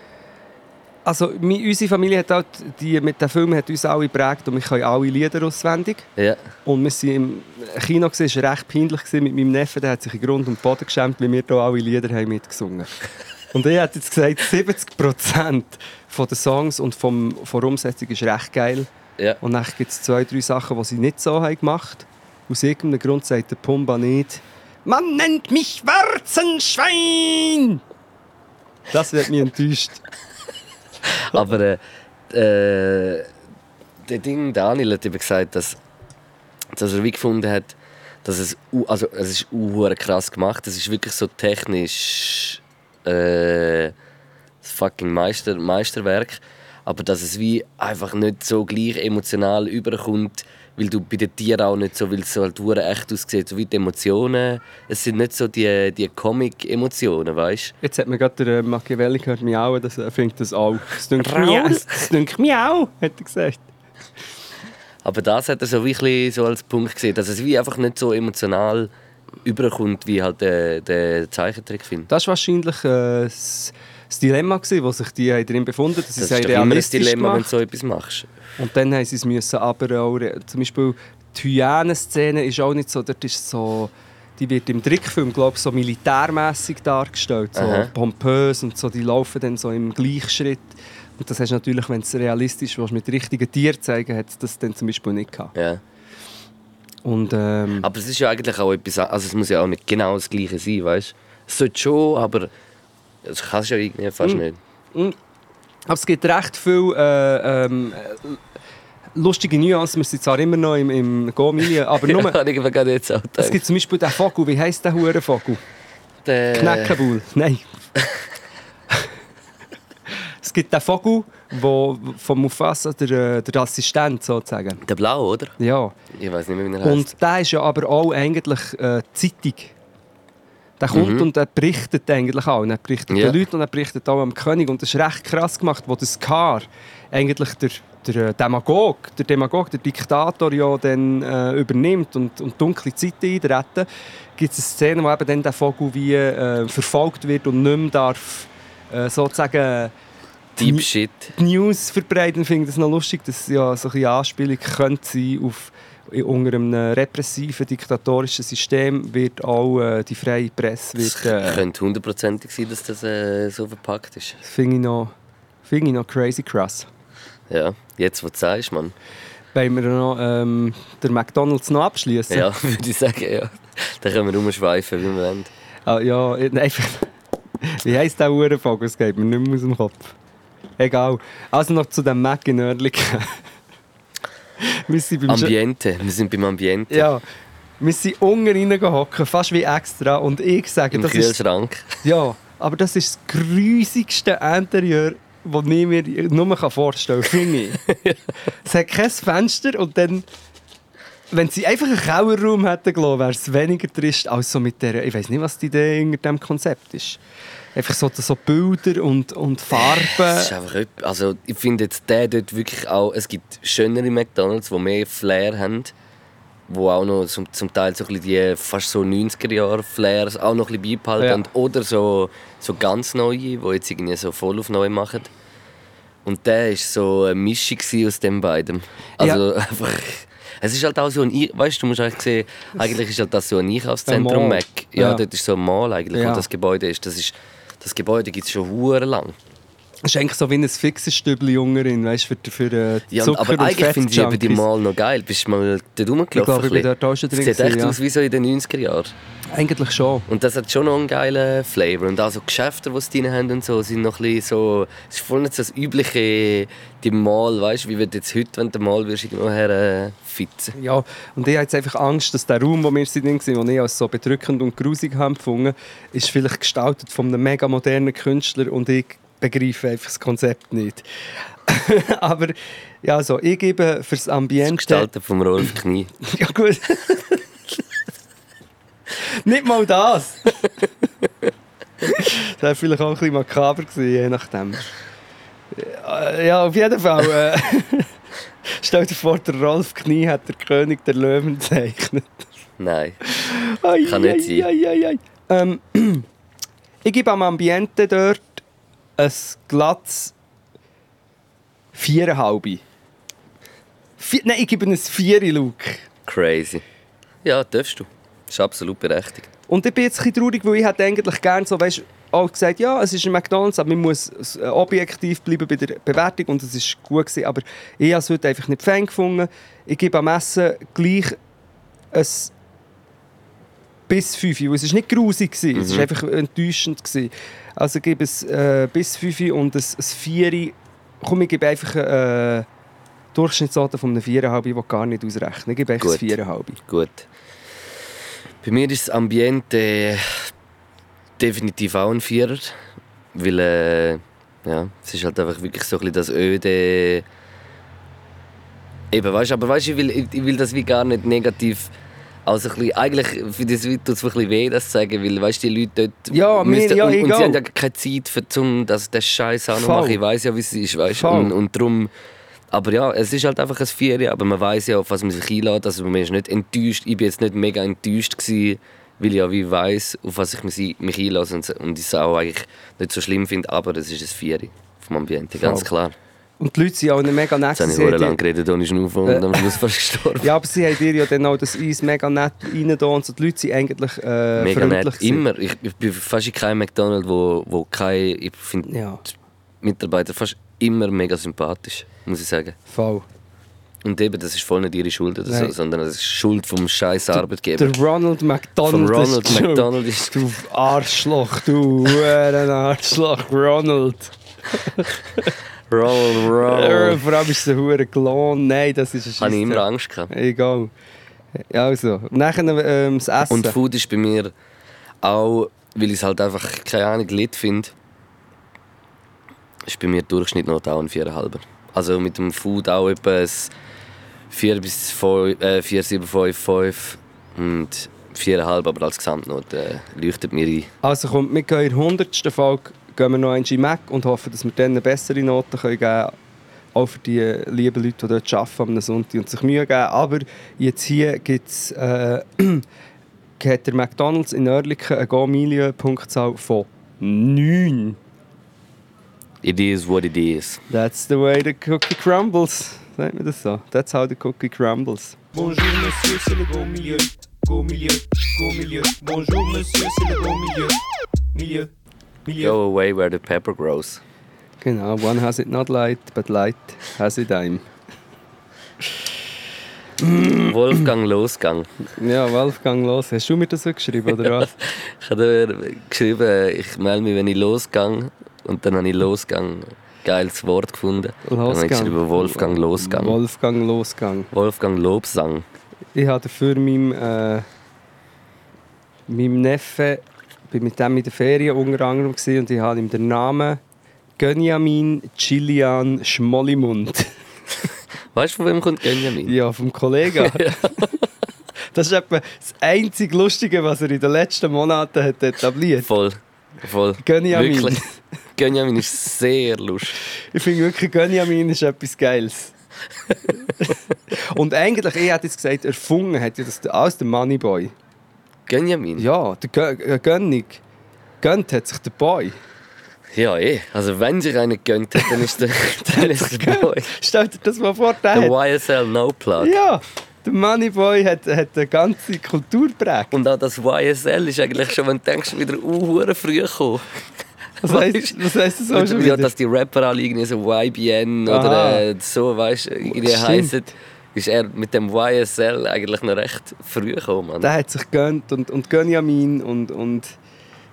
Also, mi- unsere Familie hat halt, die mit dem Film hat uns alle geprägt und wir können alle Lieder auswendig. Ja. Und wir sind im Kino, es war recht peinlich mit meinem Neffen, der hat sich in Grund und Boden geschämt, weil wir hier alle Lieder haben mitgesungen Und er hat jetzt gesagt, 70% von den Songs und vom, von der Umsetzung ist recht geil. Ja. Und dann gibt es zwei, drei Sachen, die sie nicht so haben gemacht haben. Aus irgendeinem Grund sagt der Pumba nicht «Man nennt mich Warzenschwein!» Das wird mich enttäuscht. Aber äh, äh, der Ding, Daniel hat eben gesagt, dass, dass er wie gefunden hat, dass es, also es ist krass gemacht. Es ist wirklich so technisch äh, das fucking Meister, Meisterwerk. Aber dass es wie einfach nicht so gleich emotional überkommt, weil du bei den Tieren auch nicht so, weil es so halt echt aussieht, so wie die Emotionen. Es sind nicht so die, die Comic-Emotionen, weißt du? Jetzt hat man gerade der äh, Machiavelli gehört, miauen, das er findet das auch. Es dünkt miau, es dünkt miau, hat er gesagt. Aber das hat er so wirklich so als Punkt gesehen, dass es wie einfach nicht so emotional überkommt wie halt der, der Zeichentrickfilm. Das war wahrscheinlich äh, das, das Dilemma, gewesen, wo sich die haben darin befunden haben. Das ist doch immer ein Dilemma, wenn gemacht. du so etwas machst. Und dann haben sie es müssen aber auch, zum Beispiel die Hyänen-Szene ist auch nicht so, dort ist so, die wird im Trickfilm, glaube ich, so militärmäßig dargestellt, so Aha. pompös und so, die laufen dann so im Gleichschritt. Und das hast du natürlich, wenn es realistisch willst, mit richtigen Tieren zeigen, hat das dann zum Beispiel nicht gehabt. Ja. Und ähm, Aber es ist ja eigentlich auch etwas, also es muss ja auch nicht genau das Gleiche sein, weißt du? Es sollte schon, aber das kannst du ja irgendwie fast Mm. nicht. Aber es gibt recht viel äh, ähm, äh, lustige Nuancen. Wir sind zwar immer noch im, im Go-Milieu, aber nur... Ja, ich gerade jetzt auch Es gibt zum Beispiel den Vogel, wie heisst der Hurenvogel? Der- Knäckebull. Nein. es gibt den Vogel, wo von Mufasa, der, äh, der Assistent sozusagen. Der Blau, oder? Ja. Ich weiß nicht mehr, wie er heißt. Und der ist ja aber auch eigentlich äh, Zeitung. Der kommt und er berichtet eigentlich auch. Und er berichtet Mhm. Ja. den Leuten und er berichtet auch am König. Und das ist recht krass gemacht, wo das Skar eigentlich der, der äh, Demagog, der Demagog, der Diktator ja dann äh, übernimmt und, und dunkle Zeiten eintreten, gibt es eine Szene, wo eben dann der Vogel wie äh, verfolgt wird und nicht mehr darf äh, sozusagen Deep Shit. die News verbreiten. Ich finde das noch lustig, dass ja so eine Anspielung könnte sein auf, in- unter einem repressiven, diktatorischen System wird auch äh, die freie Presse Es wird, äh, könnte hundertprozentig sein, dass das äh, so verpackt ist. finde ich, noch, finde ich noch crazy krass. Ja, jetzt, wo du sagst, Mann. Wollen wir noch ähm, den McDonalds noch abschließen? Ja, würde ich sagen, ja. Da können wir rumschweifen, wie wir wollen. Ah, ja, äh, einfach. Wie heisst der Uhrenvogel? Es geht mir nicht mehr aus dem Kopf. Egal. Also noch zu dem Mac in Oerlikon. wir sind beim Ambiente, wir sind beim Ambiente. Ja. Wir sind unten reingehockt, fast wie extra. Und ich sage, Im das ist, Kühlschrank. ja, aber das ist das grusigste Interieur, das ich mir nur vorstellen kann, finde ich. es hat kein Fenster und dann... Wenn sie einfach einen Kellerraum hätten gelassen, wäre es weniger trist als so mit der... Ich weiß nicht, was die Idee hinter diesem Konzept ist. Einfach so, so Bilder und, und Farben. Es ist einfach also ich finde jetzt der dort wirklich auch, es gibt schönere McDonalds, die mehr Flair haben, wo auch noch zum, zum Teil so ein die fast so 90er Jahre Flairs auch noch ein bisschen beibehalten Ja. oder so, so ganz neue, die jetzt irgendwie so voll auf neu machen. Und der war so eine Mischung aus den beiden. Also einfach, es ist halt auch so ein, weißt du, musst eigentlich sehen, eigentlich ist halt das so ein Einkaufszentrum. Mac. Ja, Ja. dort ist so ein Mall eigentlich, Ja. wo das Gebäude ist. Das ist das Gebäude gibt es schon hure lang. Es ist eigentlich so wie ein fixes Stübli Jungerin, weißt du, für, für äh, Ja, Zucker aber und eigentlich finde ich eben die. Mal noch geil. Bist du mal dort rumgelaufen? Ich glaube, ich bin dort auch schon drin Es sieht echt ja. aus wie so in den 90er Jahren. Eigentlich schon. Und das hat schon noch einen geilen Flavor. Und auch so Geschäfte, die sie drin haben und so, sind noch ein bisschen so... Es ist voll nicht so das übliche, die Mal, weißt du, wie du jetzt heute, wenn du mal wirst, irgendwo her äh, fitzen. Ja, und ich habe jetzt einfach Angst, dass der Raum, wo wir sind, den ich als so bedrückend und grusig habe gefunden, ist vielleicht gestaltet von einem mega modernen Künstler und ich begreife einfach das Konzept nicht. Aber ja, also, ich gebe fürs Ambiente... Gestaltet vom Rolf Knie. Ja gut. nicht mal das. das wäre vielleicht auch ein bisschen makaber gewesen, je nachdem. Ja, Ja, auf jeden Fall. Äh, stell dir vor, der Rolf Knie hat der König der Löwen gezeichnet. Nein. Ai, Kann nicht ai, sein. ai. Ähm, ich gebe am Ambiente dort ein glattes viereinhalb. Vier, nein, ich gebe ein vier Look. Crazy. Ja, darfst du. ist absolut berechtigt. Und ich bin jetzt ein bisschen traurig, weil ich hätte eigentlich gerne so, weißt, auch gesagt, ja, es ist ein McDonalds, aber man muss äh, objektiv bleiben bei der Bewertung und es ist gut gewesen, aber ich habe es heute einfach nicht Fan gefunden. Ich gebe am Essen gleich ein bis 5, weil es ist nicht grusig gewesen, es Mhm. war einfach enttäuschend gewesen. Also gebe es äh, bis 5 und ein, ein 4. Komm, ich gebe einfach eine äh, Durchschnittsnote von einem 4,5, die ich gar nicht ausrechnen. Ich gebe einfach Gut. ein 4,5. Gut. Bei mir ist das Ambiente definitiv auch ein Vierer. Weil, äh, ja, es ist halt einfach wirklich so ein bisschen das öde... Eben, weißt, aber weißt, ich, will, ich will das wie gar nicht negativ... Also ein bisschen, eigentlich für das tut es ein bisschen weh, das zu sagen, weil weißt, die Leute dort Ja, mir- müssten, ja, und, und sie haben ja keine Zeit, für, um das, das Scheiß auch noch machen. Ich weiß ja, wie es ist, weißt Voll. und, und darum... Aber ja, es ist halt einfach ein Vier, aber man weiß ja, auf was man sich einlädt. Also man ist nicht enttäuscht. Ich bin jetzt nicht mega enttäuscht gewesen, weil ich ja wie weiß, auf was ich mich, mich einlasse und, und ich es auch eigentlich nicht so schlimm finde. Aber es ist ein Vier vom Ambiente, ganz Voll. klar. Und die Leute sind auch mega nett. Jetzt habe ich sehr lange geredet ohne Schnaufen und am Schluss fast gestorben. Ja, aber sie haben dir ja dann auch das Eis mega nett rein und so. Die Leute sind eigentlich äh, Mega nett. Immer. Ich, ich bin fast in keinem McDonald's, wo, wo keine... Ich finde Ja, Mitarbeiter fast immer mega sympathisch, muss ich sagen. voll. Und eben, das ist voll nicht ihre Schuld oder so, sondern es ist Schuld vom scheiß Arbeitgeber. Der Ronald McDonald Vom Ronald ist McDonald ist Du Arschloch, du ein Arschloch, Ronald. Roll, roll. vor allem ist der Hure gelohnt. Nein, das ist ein Habe ich immer. Angst gehabt. Egal. Ja, also. Nachher ähm, das Essen. Und Food ist bei mir auch, weil ich es halt einfach, keine Ahnung, lit finde, ist bei mir Durchschnitt noch auch ein 4,5. Also mit dem Food auch etwa ein 4 bis 5, äh, 4, 7, 5, 5 und 4,5, aber als Gesamtnote äh, leuchtet mir ein. Also kommt, wir gehen in der 100. Folge gehen wir noch einmal in Mac und hoffen, dass wir dann eine bessere Note können geben können. Auch für die lieben Leute, die dort arbeiten am Sonntag und sich Mühe geben. Aber jetzt hier gibt es, äh, hat der McDonalds in Oerlikon eine Go-Milieu-Punktzahl von 9. It is what it is. That's the way the cookie crumbles. Sagt man das so? That's how the cookie crumbles. Bonjour monsieur, c'est le beau milieu. Go milieu, go milieu. Bonjour monsieur, c'est le beau milieu. Milieu, milieu. Go away where the pepper grows. Genau, one has it not light, but light has it I'm. Wolfgang Losgang. Ja, Wolfgang, los. Hast du mir das so geschrieben, oder was? Ich habe geschrieben, ich melde mich, wenn ich losgang. Und dann habe ich Losgang. Geiles Wort gefunden. Dann habe ich geschrieben Wolfgang Losgang. Wolfgang Losgang. Wolfgang Lobsang. Ich habe dafür meinem, äh, meinem Neffen, bin mit dem in der Ferien unter anderem und ich habe ihm den Namen Gönjamin Chilian Schmollimund. Weißt du, von wem kommt Benjamin? ja, vom Kollegen. Das ist etwa das einzige Lustige, was er in den letzten Monaten hat etabliert Voll. Voll. Gönjamin. Wirklich. Gönjamin ist sehr lustig. Ich finde wirklich, Gönjamin ist etwas Geiles. und eigentlich, ich hätte jetzt gesagt, erfunden hat ja das alles der Moneyboy. Gönjamin? Ja, der Gö äh, Gönnig. Gönnt hat sich der Boy. Ja, eh. Also wenn sich einer gönnt hat, dann ist der, dann ist der Boy. Stell dir das mal vor, der Der YSL No Plug. Ja, der Moneyboy hat, hat eine ganze Kultur geprägt. Und auch das YSL ist eigentlich schon, wenn du denkst, wieder uh, früh gekommen. Was heisst, was heisst das auch schon ja, wieder? dass die Rapper alle irgendwie so YBN Aha. oder äh, so, weißt du, irgendwie Stimmt. Ist er mit dem YSL eigentlich noch recht früh gekommen. Mann. Der hat sich gönnt und, und Gönjamin und, und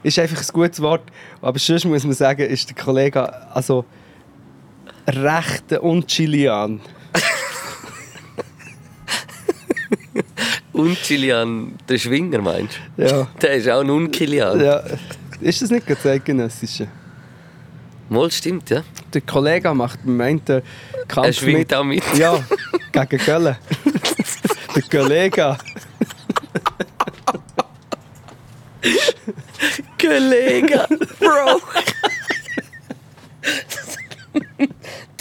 ist einfach ein gutes Wort. Aber sonst muss man sagen, ist der Kollege also recht und Chilian. Und Kilian, der Schwinger, meinst du? Ja. Der ist auch ein Unkilian. ja. Ist das nicht das Eidgenössische? Mal stimmt, ja. Der Kollege macht beim einen Kampf Er schwingt mit. auch mit. Ja, gegen Köln. der Kollege. Kollege, Bro.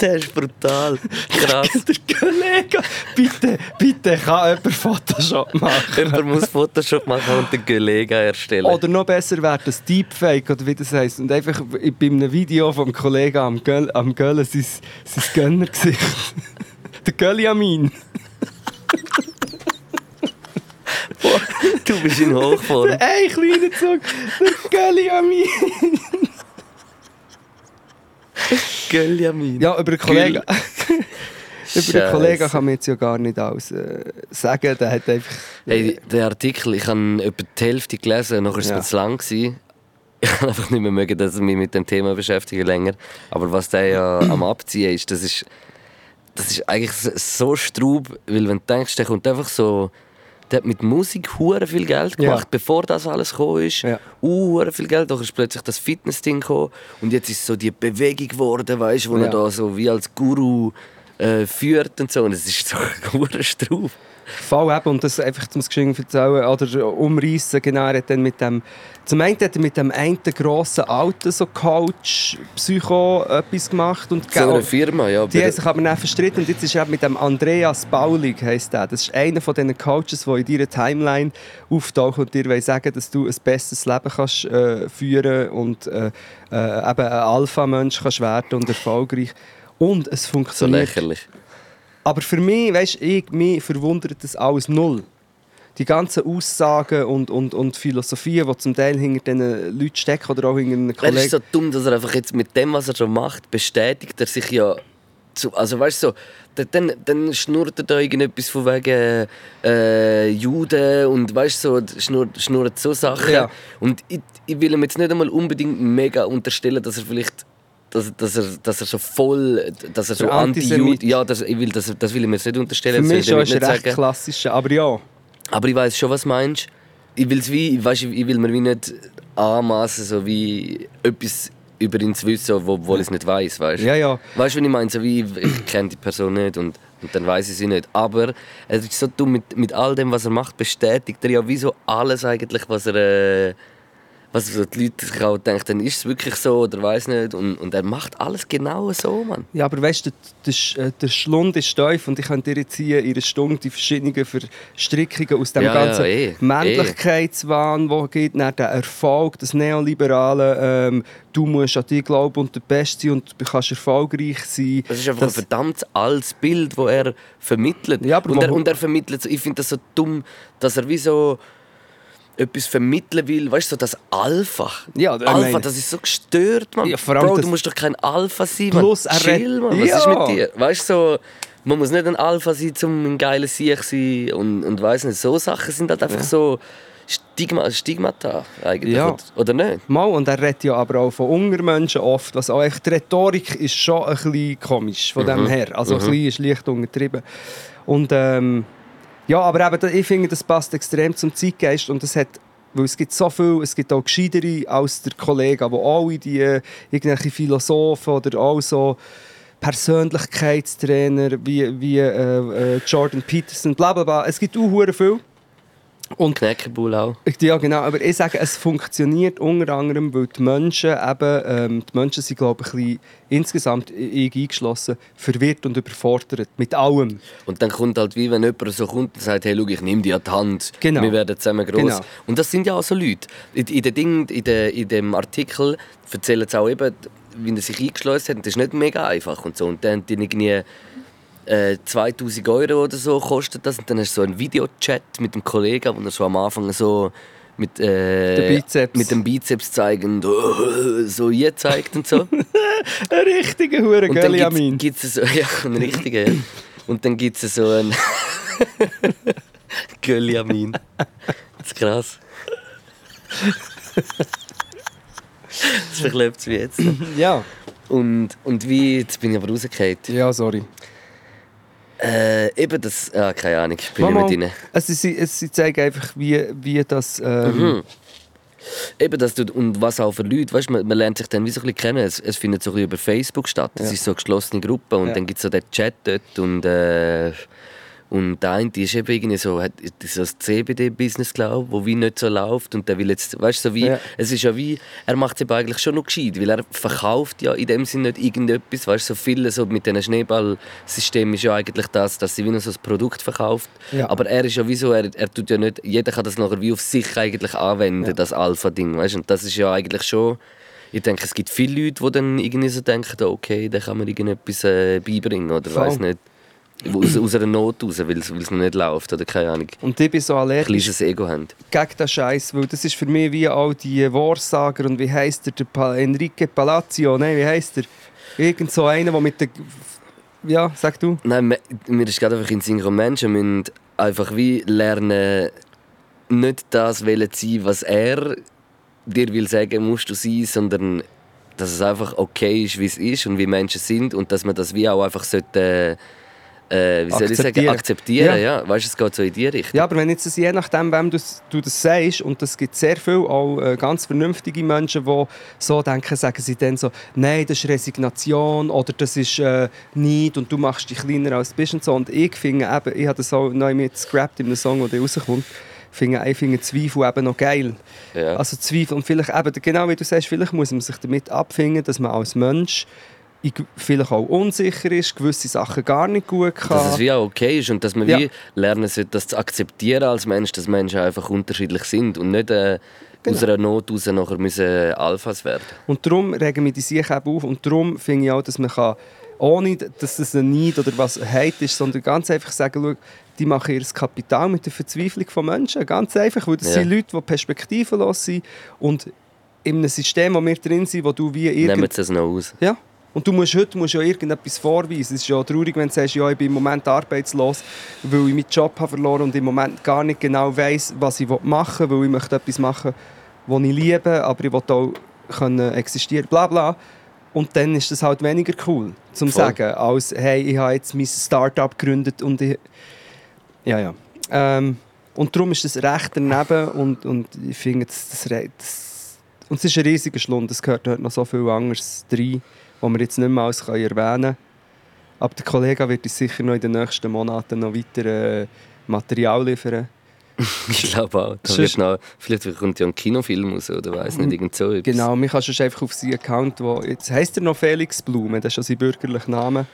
der ist brutal. Krass. Der Kollege. Bitte, bitte, kann jemand Photoshop machen? Jemand muss Photoshop machen und den Kollegen erstellen. Oder noch besser wäre das Deepfake, oder wie das heisst. Und einfach bei einem Video vom Kollegen am Göll, am Göllen sein, sein Gönnergesicht. Der Gölliamin. du bist in Hochform. Ey, kleiner Zug. Der Gölliamin. Göljamin. Ja, über den Kollegen. über den. Kollegen kann man jetzt ja gar nicht alles äh, sagen. Der hat einfach. Hey, der Artikel, ich habe etwa die Hälfte gelesen, nachher war es Ja. zu lang. Gewesen. Ich kann einfach nicht mehr mögen, dass ich mich mit dem Thema beschäftige länger. Aber was der ja am Abziehen ist, das ist, das ist eigentlich so straub, weil wenn du denkst, der kommt einfach so, der hat mit Musik hure viel Geld Ja. gemacht, bevor das alles gekommen ist. Ja. Uh, viel Geld, dann ist plötzlich das Fitness-Ding gekommen und jetzt ist so die Bewegung geworden, weißt, wo Ja. er da so wie als Guru äh, führt und so. Und es ist so hure straub. Voll eben, und das einfach zum Geschenk erzählen oder umreißen. Genau, er hat dann mit dem, zum einen hat er mit dem einen grossen alten so Coach, Psycho etwas gemacht. Und So eine Firma, ja. Die haben sich aber dann verstritten und jetzt ist er mit dem Andreas Baulig, heisst der. Das ist einer von diesen Coaches, die in deiner Timeline auftauchen und dir wollen sagen, dass du ein besseres Leben kannst, äh, führen und äh, äh, eben ein Alpha-Mensch kannst werden und erfolgreich. Und es so funktioniert. lächerlich. Aber für mich, weißt ich, mich verwundert das alles null. Die ganzen Aussagen und, und, und Philosophien, die zum Teil hinter diesen Leuten stecken oder auch hinter einem Er Kollegen. ist so dumm, dass er einfach jetzt mit dem, was er schon macht, bestätigt er sich ja. Zu, also weißt du, so, dann- dann, dann schnurrt er da irgendetwas von wegen äh, Juden und weißt du, so, schnurrt, schnurrt so Sachen. Ja. Und ich, ich will ihm jetzt nicht einmal unbedingt mega unterstellen, dass er vielleicht dass, dass, er, dass er so voll, dass er so Antisemit. ja, das, ich will, das, das will ich mir jetzt nicht unterstellen. Für mich ist er recht klassisch, aber ja. aber ich weiß schon, was du meinst. Ich will's wie, ich, weiss, ich will mir wie nicht anmaßen, so wie etwas über ihn zu wissen, wo- obwohl ich es nicht weiß, weißt? Ja, ja. Weißt du, was ich meine? So wie ich, ich kenne die Person nicht und, und dann weiß ich sie nicht. Aber er ist so dumm mit, mit all dem, was er macht, bestätigt er ja wie so alles eigentlich, was er äh, was die Leute sich auch denken, ist es wirklich so oder weiß nicht. Und, und er macht alles genau so, Mann. Ja, aber weißt du, der, äh, der Schlund ist tief und ich könnte dir jetzt hier in einer Stunde die verschiedenen Verstrickungen aus dem Ja, ja, ganzen eh, Männlichkeitswahn, wo geht, dann der Erfolg, das Neoliberale, ähm, du musst an dich glauben und der Beste sein und du kannst erfolgreich sein. Das ist einfach ein verdammt altes Bild, das er vermittelt. Ja, aber und, er, und er vermittelt, so- ich finde das so dumm, dass er wie so etwas vermitteln will, weißt du, so das Alpha. Ja, Alpha, meine- das ist so gestört, Mann. Ja, Bro, du musst doch kein Alpha sein, Mann. Plus, Chill, Mann. Was Ja. ist mit dir? Weißt du, so, man muss nicht ein Alpha sein, um ein geiler Sieg zu sein und, und weiss nicht, so Sachen sind halt einfach so Stigma, Stigmata eigentlich, Ja. oder, nicht? Mal, und er redet ja aber auch von Ungermenschen oft. Was auch einfach, die Rhetorik ist schon ein bisschen komisch von Mhm. dem her. Also ein bisschen ist leicht untertrieben. Und ähm, ja, aber eben, ich finde, das passt extrem zum Zeitgeist und es hat weil es gibt so viel, es gibt auch Gescheitere als der Kollege, die alle die äh, irgendwelche Philosophen oder auch so Persönlichkeitstrainer wie, wie äh, äh, Jordan Peterson, bla bla bla. Es gibt auch viel. Und Knäckebull auch. ja, genau. Aber ich sage, es funktioniert unter anderem, weil die Menschen eben, ähm, die Menschen sind, glaube ich, ein bisschen, insgesamt, ich eingeschlossen, verwirrt und überfordert mit allem. Und dann kommt halt wie, wenn jemand so kommt und sagt, hey, schau, ich nehme dich an die Hand, Genau. wir werden zusammen groß. Genau. Und das sind ja auch so Leute. In, in, den Ding, in, der, in dem Artikel erzählen sie auch eben, wie er sich eingeschlossen hat. Das ist nicht mega einfach und so. Und dann die irgendwie äh, 2000 Euro oder so kostet das. Und dann hast du so einen Videochat mit dem Kollegen, wo er so am Anfang so mit, äh, mit dem Bizeps zeigen, so hier zeigt und so. Ein richtiger Hure Und dann Gölliamin. gibt es so, ja, einen richtigen. ja. Und dann gibt es so einen Gölliamin. Das ist krass. Das verklebt es wie jetzt. Ja. Und, und wie, jetzt bin ich aber rausgefallen. Ja, sorry. Äh, eben das, ah, keine Ahnung, ich bin Mama, nicht mit rein. also sie, sie zeigen einfach, wie, wie das... Ähm, Mhm. Eben, das tut, und was auch für Leute, weißt, man, man lernt sich dann wie so ein bisschen kennen. Es, es findet so ein bisschen über Facebook statt. Es Ja. ist so eine geschlossene Gruppe und Ja. dann gibt es so den Chat dort und, äh, und der eine ist eben irgendwie so, hat so das CBD-Business, glaube wo wie nicht so läuft und der will jetzt, weißt du, so wie, Ja. es ist ja wie, er macht es eben eigentlich schon noch gescheit, weil er verkauft ja in dem Sinne nicht irgendetwas, weißt du, so viele so mit diesen Schneeballsystemen ist ja eigentlich das, dass sie wie noch so ein Produkt verkauft, Ja. aber er ist ja wie so, er, er tut ja nicht, jeder kann das nachher wie auf sich eigentlich anwenden, das Alpha-Ding, weißt du, und das ist ja eigentlich schon, ich denke, es gibt viele Leute, die dann irgendwie so denken, okay, da kann man irgendetwas äh, beibringen oder weiß nicht. Aus, aus einer Not raus, weil es noch nicht läuft oder keine Ahnung. Und ich bin so Ein allergisch kleines Ego haben. gegen den Scheiß, weil das ist für mich wie all die Wahrsager und wie heisst der, der pa Enrique Palazzo, nein, wie heisst der? Irgend so einer, der mit der... Ja, sag du. Nein, mir ist gerade einfach in Sinn gekommen, Menschen müssen einfach wie lernen, nicht das wollen sein, was er dir will sagen, musst du sein, sondern dass es einfach okay ist, wie es ist und wie Menschen sind und dass man das wie auch einfach sollte, äh, wie soll ich sagen, Akzeptieren. Ja. Ja. Weißt du, es geht so in die Richtung. Ja, aber wenn jetzt das, je nachdem, wem du, du das sagst, und es gibt sehr viele auch äh, ganz vernünftige Menschen, die so denken, sagen sie dann so, nein, das ist Resignation oder das ist äh, Neid und du machst dich kleiner als du bist und so. Und ich finde eben, ich habe das auch neu mit scrapped in einem Song, der rauskommt, finde, ich finde Zweifel eben noch geil. Ja. Also Zweifel und vielleicht eben, genau wie du sagst, vielleicht muss man sich damit abfinden, dass man als Mensch vielleicht auch unsicher ist, gewisse Sachen gar nicht gut kann. Dass es wie auch okay ist und dass man Ja. wie lernen sollte, das zu akzeptieren als Mensch, dass Menschen einfach unterschiedlich sind und nicht äh, Genau. aus einer Not heraus nachher müssen Alphas werden. Und darum regen wir die sich eben auf. Und darum finde ich auch, dass man kann, ohne dass das ein Neid oder was Hate ist, sondern ganz einfach sagen, schau, die machen ihr Kapital mit der Verzweiflung von Menschen. Ganz einfach, weil das Ja. sind Leute, die perspektivenlos sind und in einem System, wo wir drin sind, wo du wie Nehmen irgend... sie es noch aus. Ja. Und du musst heute musst ja irgendetwas vorweisen. Es ist ja traurig, wenn du sagst, ja, ich bin im Moment arbeitslos, weil ich meinen Job habe verloren und im Moment gar nicht genau weiß, was ich machen will, weil ich möchte etwas machen, was ich liebe, aber ich will auch können existieren, bla bla. Und dann ist das halt weniger cool, zum Voll. sagen, als hey, ich habe jetzt mein Start-up gegründet und ich... Ja, ja. Ähm, und darum ist das recht daneben und, und ich finde, das, das, das... Und es ist ein riesiger Schlund, es gehört dort noch so viel anderes rein, was wir jetzt nicht mehr alles erwähnen können. Aber der Kollege wird uns sicher noch in den nächsten Monaten noch weiter äh, Material liefern. Ich glaube auch. Da wird noch, vielleicht kommt ja ein Kinofilm raus oder weiß nicht, irgend so etwas. Genau, mich kannst du einfach auf seinen Account, wo jetzt heisst er noch Felix Blume, das ist schon sein bürgerlicher Name.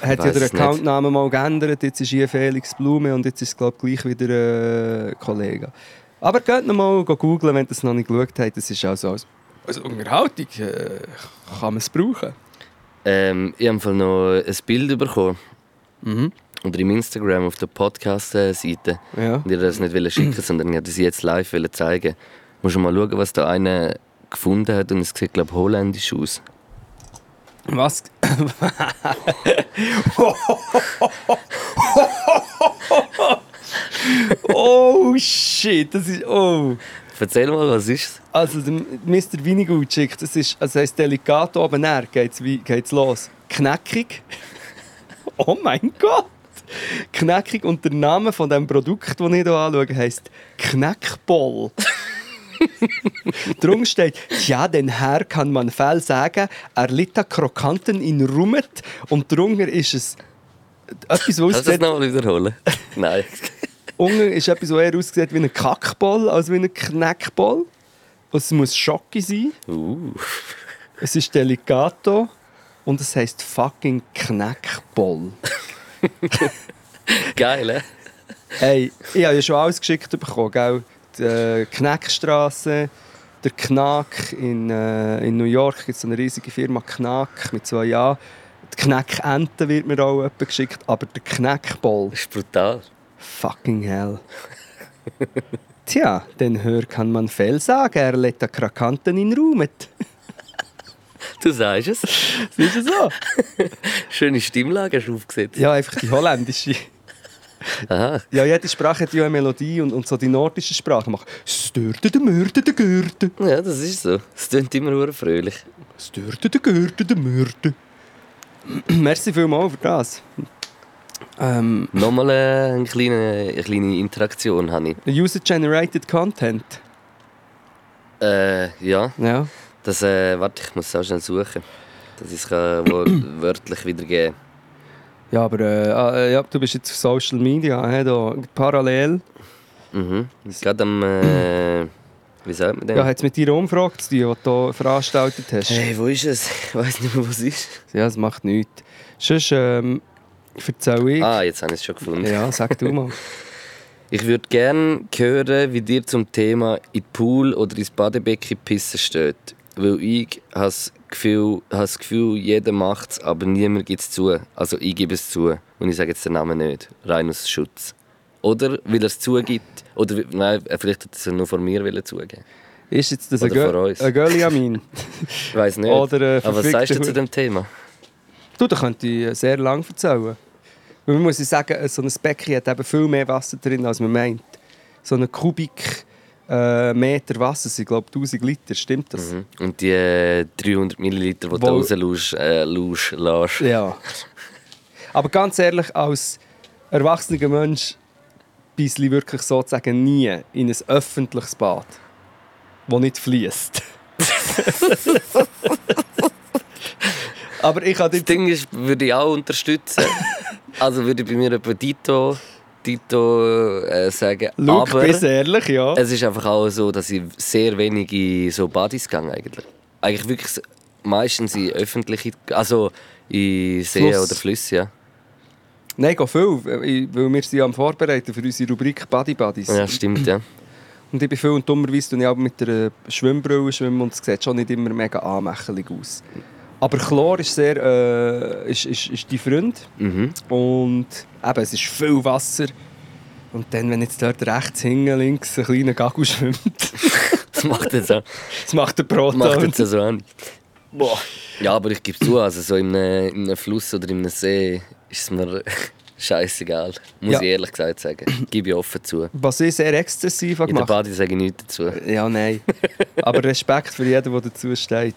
Hat ja den. Accountnamen mal geändert, jetzt ist hier Felix Blume und jetzt ist es glaube ich gleich wieder ein äh, Kollege. Aber geht noch mal googeln, wenn ihr es noch nicht geschaut habt, das ist auch so als, Unterhaltung, äh, kann man es brauchen. Ähm, ich habe noch ein Bild bekommen. Mhm. Oder im Instagram auf der Podcast-Seite. Ja. Und ich das nicht schicken, sondern ich wollte sie jetzt live zeigen. Muss schon mal schauen, was da einer gefunden hat und es sieht, glaube ich, holländisch aus. Was? oh shit, das ist. Oh. Erzähl mal, was ist es? Also, der Mr. Winigut schickt, das ist, also heisst Delicato oben her, geht's, wie, geht's los. Knackig. oh mein Gott! Knackig und der Name von dem Produkt, das ich hier anschaue, heisst Knackball. Drum steht, ja, den Herr kann man viel sagen, er litt an Krokanten in Rummet und drunter ist es etwas, was Kannst du das nochmal wiederholen? Nein. Unten ist etwas, was eher aussieht wie ein Kackball als wie ein Knackball. Und es muss Schocke sein. Uh. Es ist Delicato und es heißt fucking Knackball. Geil, hä? Hey, ich habe ja schon alles geschickt bekommen, gell? Die äh, Knackstraße, der Knack in, äh, in New York gibt es eine riesige Firma Knack mit zwei A. Die Knackente wird mir auch geschickt, aber der Knackball, Das ist brutal. Fucking hell. Tja, den Hör kann man viel sagen, er lädt den Krakanten in Rumet. Du sagst es. Siehst du so? Schöne Stimmlage hast du aufgesetzt. Ja, einfach die holländische. Aha. Ja, jede Sprache hat ja eine Melodie und, und so die nordische Sprache macht «Störte de Mörde de Gürte». Ja, das ist so. Es klingt immer nur fröhlich. «Störte de Gürte de Mörde». Merci vielmals für das. Ähm, Nochmal äh, eine kleine, eine kleine Interaktion habe ich. User-Generated Content. Äh, ja, Ja. das, äh, warte, ich muss es auch schnell suchen. Das ist wörtlich wiedergeben. Ja, aber äh, ah, äh, ja, du bist jetzt auf Social Media, he, da, parallel. Mhm. Gerade am, äh, wie sagt man denn? Ja, hat es mit deiner Umfrage zu tun, die du hier veranstaltet hast? hey, wo ist es? Ich weiß nicht mehr, wo es ist. Ja, das macht nichts. Sonst ähm, erzähl ich. Ah, jetzt habe ich es schon gefunden. Ja, sag du mal. Ich würde gerne hören, wie dir zum Thema in den Pool oder ins Badebecken pissen steht. Weil ich habe das Gefühl, habe das Gefühl jeder macht es, aber niemand gibt es zu. Also ich gebe es zu. Und ich sage jetzt den Namen nicht. Rein aus Schutz. Oder weil er es zugibt. Oder nein, vielleicht hat er es nur von mir zugeben. Ist jetzt das Oder ein Göliamin? Ich weiß nicht. Oder, äh, aber was sagst du zu dem Thema? Du, da könnte ich sehr lange erzählen. Weil man muss ja sagen, so ein Becken hat eben viel mehr Wasser drin, als man meint. So ein Kubik äh, Meter Wasser sind, glaube ich, 1000 Liter. Stimmt das? Mhm. Und die äh, 300 Milliliter, die du rauslauschst, äh, lässt. Ja. Aber ganz ehrlich, als erwachsener Mensch beiße ich wirklich sozusagen nie in ein öffentliches Bad, das nicht fließt. Aber ich habe Das Ding ist, würde ich auch unterstützen. also würde ich bei mir etwa Dito, Dito äh, sagen. Look, aber bis ehrlich, ja. es ist einfach auch so, dass ich sehr wenig in so Badis gehe eigentlich. Eigentlich wirklich meistens in öffentliche, also in Seen Fluss. oder Flüsse, ja. Nein, geht viel, weil weil wir sind ja am Vorbereiten für unsere Rubrik Buddy Buddies. Ja, stimmt, ja. Und ich bin viel und dummerweise ich auch mit einer Schwimmbrille schwimmen und es sieht schon nicht immer mega anmächelig aus. Aber Chlor ist sehr, äh, ist, ist, ist die Freund Mhm. und eben, es ist viel Wasser. Und dann, wenn jetzt dort rechts hinten, links ein kleiner Gagel schwimmt, Das macht jetzt auch, das macht der Proton. macht auch so an. Boah. Ja, aber ich gebe zu, also so in einem, in einem Fluss oder in einem See ist es mir scheißegal. Muss Ja. ich ehrlich gesagt sagen. Gebe ich offen zu. Was ich sehr exzessiv habe In der gemacht Badi sage ich nichts dazu. Ja, nein. Aber Respekt für jeden, der dazu steht.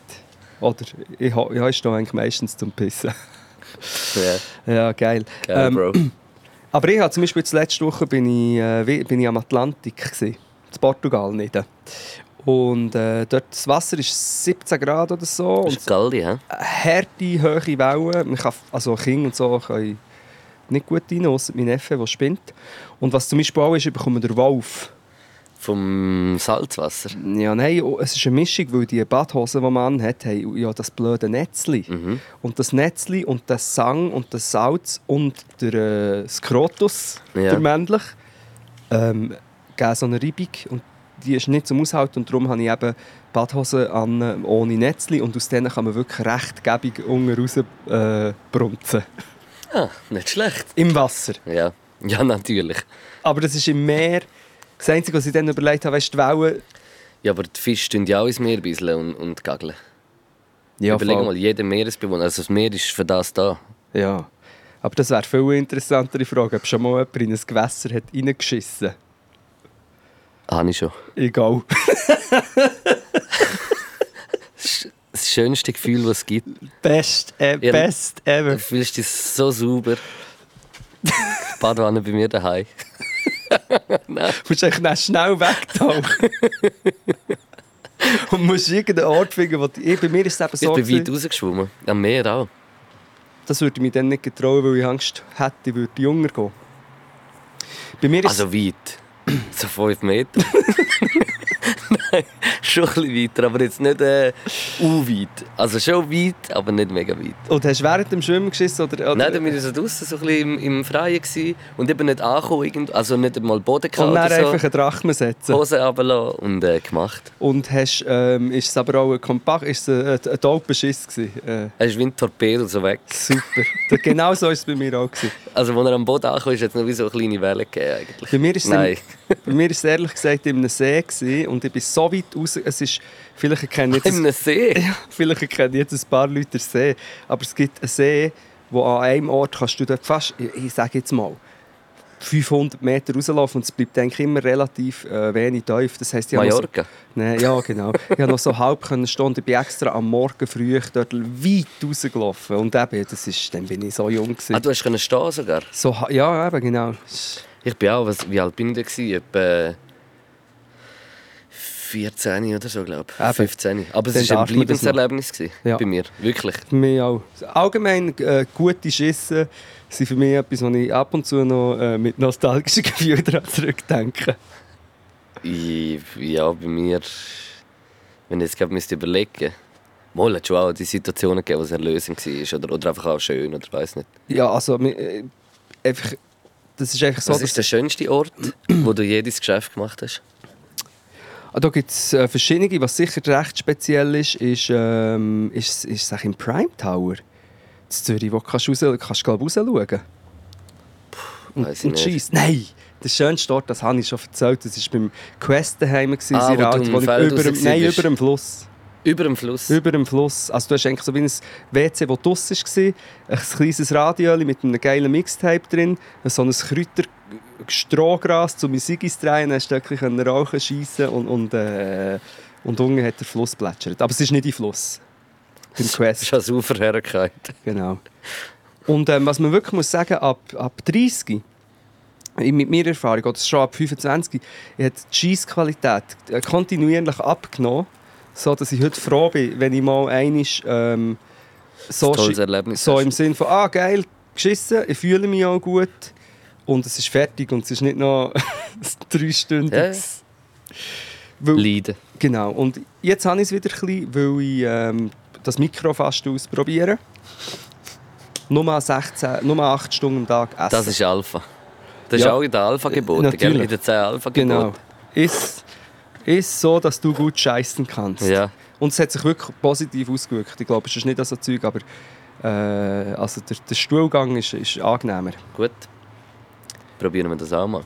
Oder ich, ha- ich stehe eigentlich meistens zum Pissen. Ja, Ja, geil. geil, Ähm, Bro. Aber ich habe zum Beispiel letzte Woche bin ich, äh, bin ich am Atlantik gewesen, in Portugal nicht. Und äh, dort das Wasser ist 17 Grad oder so Das und ist Galli, hä? harte, hohe Wellen. Man kann, also Kinder und so können nicht gut rein, ausser mein Neffe, der spinnt. Und was zum Beispiel auch ist, ich bekomme den Wolf. Vom Salzwasser. Ja, nein, oh, es ist eine Mischung, weil die Badhosen, die man anhat, haben ja das blöde Netzli. Mhm. Und das Netzli und das Sang und das Salz und der äh, Skrotus, Ja. der männlich, ähm, geben so eine Reibung. Und die ist nicht zum Aushalten und darum habe ich eben Badhosen an ohne Netzli und aus denen kann man wirklich recht gäbig unten raus äh, brunzen. Ah, nicht schlecht. Im Wasser. Ja, ja natürlich. Aber das ist im Meer. Das Einzige, was ich dann überlegt habe, ist die Wellen. Ja, aber die Fische tun ja auch ins Meer bisseln und, und gageln. Ja, Überleg voll. mal, jeder Meeresbewohner, also das Meer ist für das da. Ja. Aber das wäre viel interessantere Frage, ob schon mal jemand in ein Gewässer hat reingeschissen Habe ich schon. Egal. Das schönste Gefühl, das es gibt. Best, äh, Ja. best ever. Du fühlst dich so sauber. Badwanne bei mir daheim. Du musst eigentlich dann schnell wegtauchen. Und musst irgendeinen Ort finden, wo die, Bei mir ist es eben Ich so, bin weit rausgeschwommen. Am Meer auch. das würde ich mich dann nicht getrauen, weil ich Angst hätte, ich würde jünger gehen. Bei mir ist Also weit. So 5 Meter. Schon ein bisschen weiter, aber jetzt nicht äh, weit. Also schon weit, aber nicht mega weit. Und hast du während dem Schwimmen geschissen? Oder, oder, Nein, wir waren so draußen so ein bisschen im, im Freien gewesen und eben nicht angekommen, also nicht einmal Boden und gehabt dann oder einfach so. einen Drachen setzen. Hose runterlassen und äh, gemacht. Und hast, ähm, ist es aber auch ein kompakt, ist es ein, ein doper Schiss gewesen? Äh, Er ist wie ein Torpedo so weg. super. Genau so ist es bei mir auch gewesen. Also als er am Boden ankam, ist jetzt noch wie so eine kleine Welle gegeben eigentlich. Bei mir ist es Nein. Bei mir war es ehrlich gesagt in einem See gewesen, und ich bin so weit raus. Es ist, vielleicht erkennen jetzt, In einem See? ja, vielleicht erkennen jetzt ein paar Leute den See, aber es gibt einen See, wo an einem Ort kannst du dort fast, ich, ich sage jetzt mal, 500 Meter rauslaufen und es bleibt eigentlich immer relativ äh, wenig tief. Das heisst, ich noch so, Mallorca? Nein, ja, genau. Ich habe noch so halb können stehen ich bin extra am Morgen früh dort weit rausgelaufen. Und eben, das ist, dann bin ich so jung. Gewesen. Ah, du hast können stehen sogar? so, ja, eben, genau. Ich bin auch, was, wie alt bin ich da? Etwa 14 oder so, glaube ich. 15. Aber es war ein. Bleibenserlebnis Ja. bei mir. Wirklich. Für mich auch. Allgemein äh, gute Schisse sind für mich etwas, wo ich ab und zu noch äh, mit nostalgischen Gefühlen daran zurückdenke. Ich, ja, bei mir, wenn ich jetzt gerade müsste überlegen Mal hat schon auch die Situationen gegeben, wo es erlösend war. Oder, oder einfach auch schön, oder weiß nicht. Ja, also äh, einfach, das ist einfach so, Was ist der schönste Ort, wo du jedes Geschäft gemacht hast? Ah, da gibt es äh, verschiedene. Was sicher recht speziell ist, ist, ähm, ist, ist sag im Prime Tower. In Zürich, wo du kannst, raus, kannst glaub, rausschauen und, ich und nicht. schiessen. Nein! Der schönste Ort, das habe ich schon erzählt, das war beim Quest daheim, gewesen, Ah, wo du im wo über, dem- Nein, über dem Fluss. Über dem Fluss. Über dem Fluss. Also du hast eigentlich so wie ein WC, das draussen war. Ein kleines Radio mit einem geilen Mixtape drin. So ein Kräuter Strohgras zum Sigis drehen. Dann hast du wirklich rauchen, schiessen und, und, äh, und unten hat der Fluss plätschert. Aber es ist nicht ein Fluss. Das Quest. ist eine super Herrlichkeit. Genau. Und ähm, was man wirklich muss sagen, ab, ab 30, in- mit meiner Erfahrung, oder schon ab 25, hat die Scheissqualität äh, kontinuierlich abgenommen, so dass ich heute froh bin, wenn ich mal einisch ähm, so, so im Sinn von «Ah, geil, geschissen, ich fühle mich auch gut» und es ist fertig und es ist nicht noch drei Stunden. Ja. Leiden. Genau. Und jetzt habe ich es wieder ein bisschen, weil ich ähm, das Mikro fast ausprobiere. Nur 16, nur 8 Stunden am Tag essen. Das ist Alpha. Das Ja. ist auch in der Alpha geboten, gell? natürlich. In der 10 Alpha geboten. Genau. Ist, ist so, dass du gut scheißen kannst. Ja. Und es hat sich wirklich positiv ausgewirkt. Ich glaube, es ist nicht so ein Zeug, aber äh, also der, der Stuhlgang ist, ist angenehmer. Gut. Probieren wir das auch mal.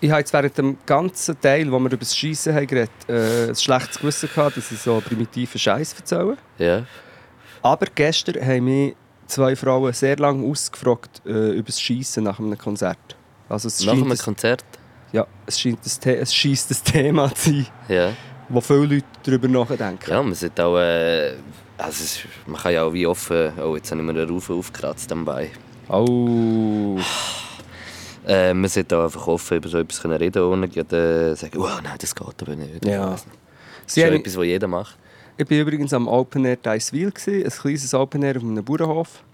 Ich habe jetzt während dem ganzen Teil, wo wir über das Schießen haben geredet, äh, ein schlechtes Gewissen gehabt, dass ich so primitiven Scheiß erzähle. Ja. Aber gestern haben mich zwei Frauen sehr lange ausgefragt äh, über das Schießen nach einem Konzert. Also es Nach einem ein, Konzert. ja, es scheint ein, es scheisst ein Thema zu sein, Ja. wo viele Leute darüber nachdenken. Ja, man sollte auch. Äh, also es, man kann ja auch wie offen. Oh, jetzt habe ich mir einen Ruf aufgekratzt am Bein. Oh, Äh, man sollte auch einfach offen über so etwas können reden ohne gerade äh, sagen, oh nein, das geht aber nicht. Ja. Das ist ja etwas, was jeder macht. ich war übrigens am Open Air Deiswil, ein kleines Open Air auf einem Bauernhof.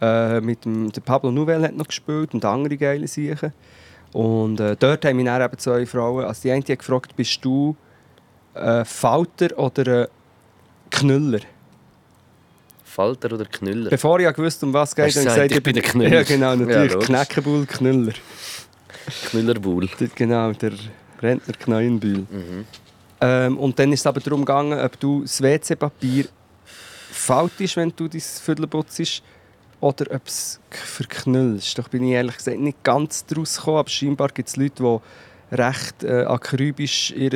Äh, mit dem der Pablo Nouvel hat noch gespielt und andere geile Sachen. Und äh, dort haben mich dann eben zwei Frauen, also die eine hat gefragt, bist du ein Falter oder ein Knüller? Falter oder Knüller? Bevor ich gewusst um was geht, habe ich gesagt, ich bin der Knüller? Ja, genau, natürlich. Ja, logisch. Knäckebull, Knüller. Knüllerbuhl. Genau, der Rentner Kneuenbühl. Mhm. Ähm, und dann ist es aber darum gegangen, ob du das WC-Papier faltest, wenn du dein Viertel putzt, oder ob es verknüllst. Doch bin ich ehrlich gesagt nicht ganz daraus gekommen, aber scheinbar gibt es Leute, die recht äh, akribisch ihr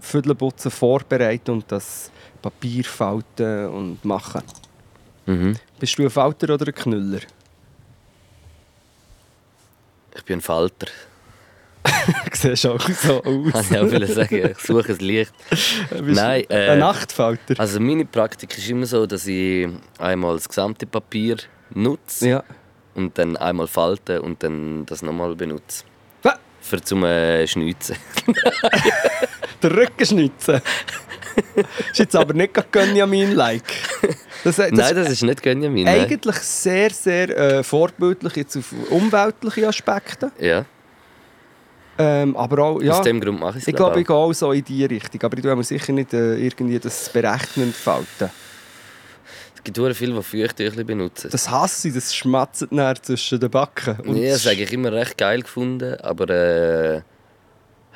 Viertelputzen vorbereiten und das Papier falten und machen. Mhm. Bist du ein Falter oder ein Knüller? Ich bin ein Falter. Du siehst auch so aus. Kann ich auch viel sagen. Ich suche das Licht. Bist Nein, äh, ein Nachtfalter? Also meine Praktik ist immer so, dass ich einmal das gesamte Papier nutze Ja. und dann einmal falte und dann das nochmal benutze. Ah, Für zum äh, Schnitzen. Der Rückenschnitzen. ist jetzt aber nicht gerade Gönjamin-like. Das, das Nein, das ist nicht Gönjamin. eigentlich sehr, sehr äh, vorbildlich jetzt auf umweltliche Aspekte. Ja, Ähm, aber auch, ja, aus dem Grund mache ich es. ich glaube, ich gehe auch so in die Richtung. Aber ich tue mir sicher nicht äh, irgendwie das berechnend falten. Es gibt sehr viele, die Feuchttücher benutzen. Das hasse ich, das schmatzt dann zwischen den Backen. Und Ja, das habe ich immer recht geil gefunden, aber äh,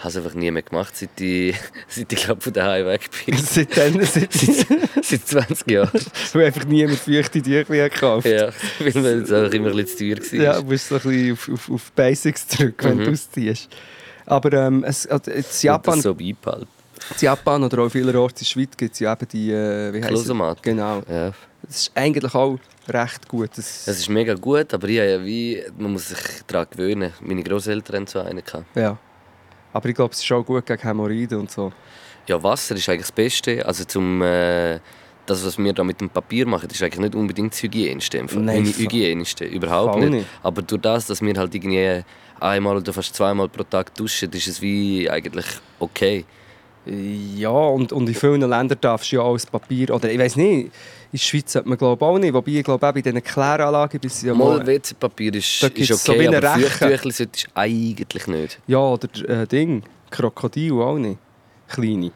habe es einfach nie mehr gemacht, seit ich, seit ich glaub, von daheim weg bin. Seitdem, seit, seit 20 Jahren. weil einfach niemand feuchte Tücher gekauft Ja, weil das einfach immer ein bisschen zu teuer war. Ja, du musst so ein bisschen auf, auf, auf Basics zurück, wenn Mhm. du ausziehst. Aber ähm, es, also Und Japan, das so beibehalten. in Japan oder auch vielerorts in der Schweiz gibt es ja eben die... Äh, wie es? Klosomat. Genau. Ja. Das ist eigentlich auch recht gut. Das, Es ist mega gut, aber ich ja wie, man muss sich daran gewöhnen. Meine Großeltern hatten so einen. Gehabt. ja. Aber ich glaube, es ist auch gut gegen Hämorrhoiden und so. Ja, Wasser ist eigentlich das Beste. Also zum, äh, das, was wir da mit dem Papier machen, ist eigentlich nicht unbedingt das hygienischste. Nein, voll. hygienischste, überhaupt nicht. nicht. Aber durch das, dass wir halt irgendwie einmal oder fast zweimal pro Tag duschen, ist es wie eigentlich okay. Ja, und, und in vielen Ländern darfst du ja auch das Papier... Oder ich weiß nicht, in der Schweiz sollte man glaube auch nicht. Wobei ich glaube auch bei diesen Kläranlagen... bis ja Mal WC-Papier ist, ist so okay, eine aber Reche. Feuchttücher solltest du eigentlich nicht. ja, oder äh, Ding, Krokodil auch nicht. Kleine.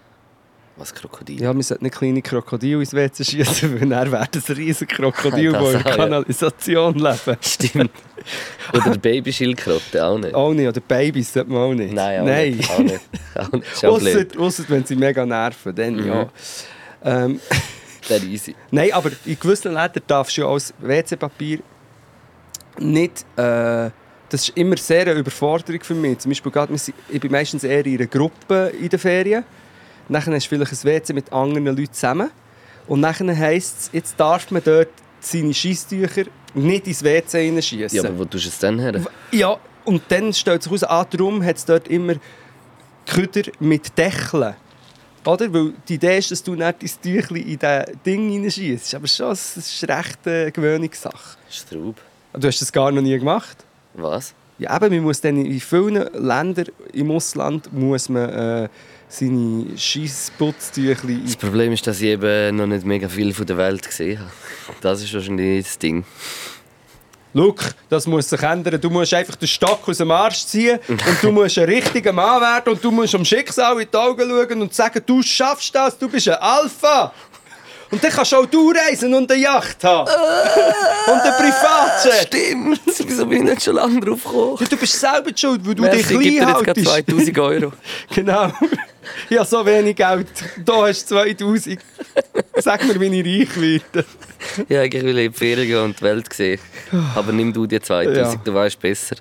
Was Krokodil? Ja, wir sollten nicht kleine Krokodile ins WC schießen, weil dann wäre das ein riesiges Krokodil, Das das in der ja. Kanalisation leben. Stimmt. Oder Babyschildkröte, auch nicht. Auch nicht, oder Babys sollte man auch nicht. Nein, auch Nein. nicht. Auch nicht. Auch nicht. Ausser wenn sie mega nerven, dann Mhm. ja. Ähm, Der easy. Nein, aber in gewissen Ländern darfst du ja als WC-Papier nicht. Äh, das ist immer sehr eine Überforderung für mich. Zum Beispiel, gerade, ich bin meistens eher in einer Gruppe in den Ferien. Nachher hast du vielleicht ein WC mit anderen Leuten zusammen. Und nachher heisst es, jetzt darf man dort seine Scheisstücher nicht ins WC hineinschießen. Ja, aber wo tust du es dann her? Ja, und dann stellt sich heraus, ah, darum hat es dort immer Köder mit Deckeln. Oder? Weil die Idee ist, dass du nicht dein Tüchlein in dieses Ding hineinschießt. Aber schon, das ist recht eine Gewöhnungssache. Straub. Du hast das gar noch nie gemacht? Was? Ja, eben, man muss dann in vielen Ländern im Ausland muss man äh, seine Scheissputztüchlein... Das Problem ist, dass ich eben noch nicht mega viel von der Welt gesehen habe. Das ist wahrscheinlich das Ding. Look, das muss sich ändern. Du musst einfach den Stock aus dem Arsch ziehen und du musst ein richtiger Mann werden und du musst am Schicksal in die Augen schauen und sagen, du schaffst das, du bist ein Alpha. Und dann kannst du auch du reisen und eine Yacht haben. und ein Privatjet. Stimmt! Wieso bin ich nicht schon lange drauf gekommen? Ja, du bist selber schuld, weil du Merci, dich gib dir klein jetzt gerade haltest. 2000 Euro. genau. Ich habe so wenig Geld. Da hast du 2000. Sag mir, wie ich reich werde. Ja, eigentlich will ich in die Ferien gehen und die Welt sehen. Aber nimm du die 2000, Ja. du weißt besser.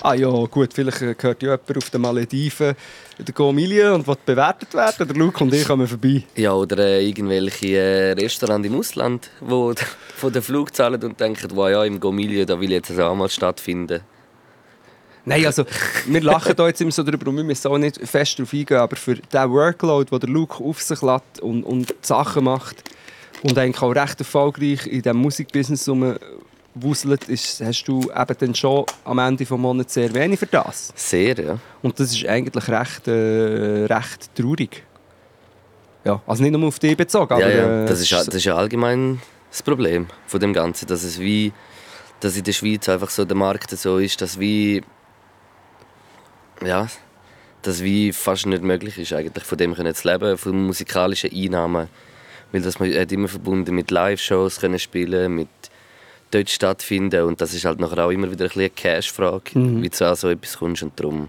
Ah ja, gut, vielleicht gehört ja jemand auf den Malediven in der Gomilie und will bewertet werden. Der Luke und ich kommen vorbei. Ja, oder äh, irgendwelche äh, Restaurants im Ausland, wo d- von den Flug zahlen und denken, wow, ja, im Gomilio, da will jetzt auch mal stattfinden. Nein, also, wir lachen da jetzt immer so drüber und wir müssen auch nicht fest darauf eingehen, aber für den Workload, den der Luke auf sich lässt und, und Sachen macht und eigentlich auch recht erfolgreich in diesem Musikbusiness rumwuselt, ist, hast du eben dann schon am Ende des Monats sehr wenig für das. Sehr, ja. Und das ist eigentlich recht, äh, recht traurig. Ja, also nicht nur auf dich bezogen, aber... ja, ja. äh, Das, ist, das ist ja allgemein das Problem von dem Ganzen, dass es wie dass in der Schweiz einfach so der Markt so ist, dass wie ja, dass wie fast nicht möglich ist eigentlich von dem können zu leben, von musikalischen Einnahmen, weil das man hat immer verbunden mit Live-Shows können spielen, mit dort stattfinden und das ist halt nachher auch immer wieder ein eine Cash-Frage, wie du an so etwas kommst und darum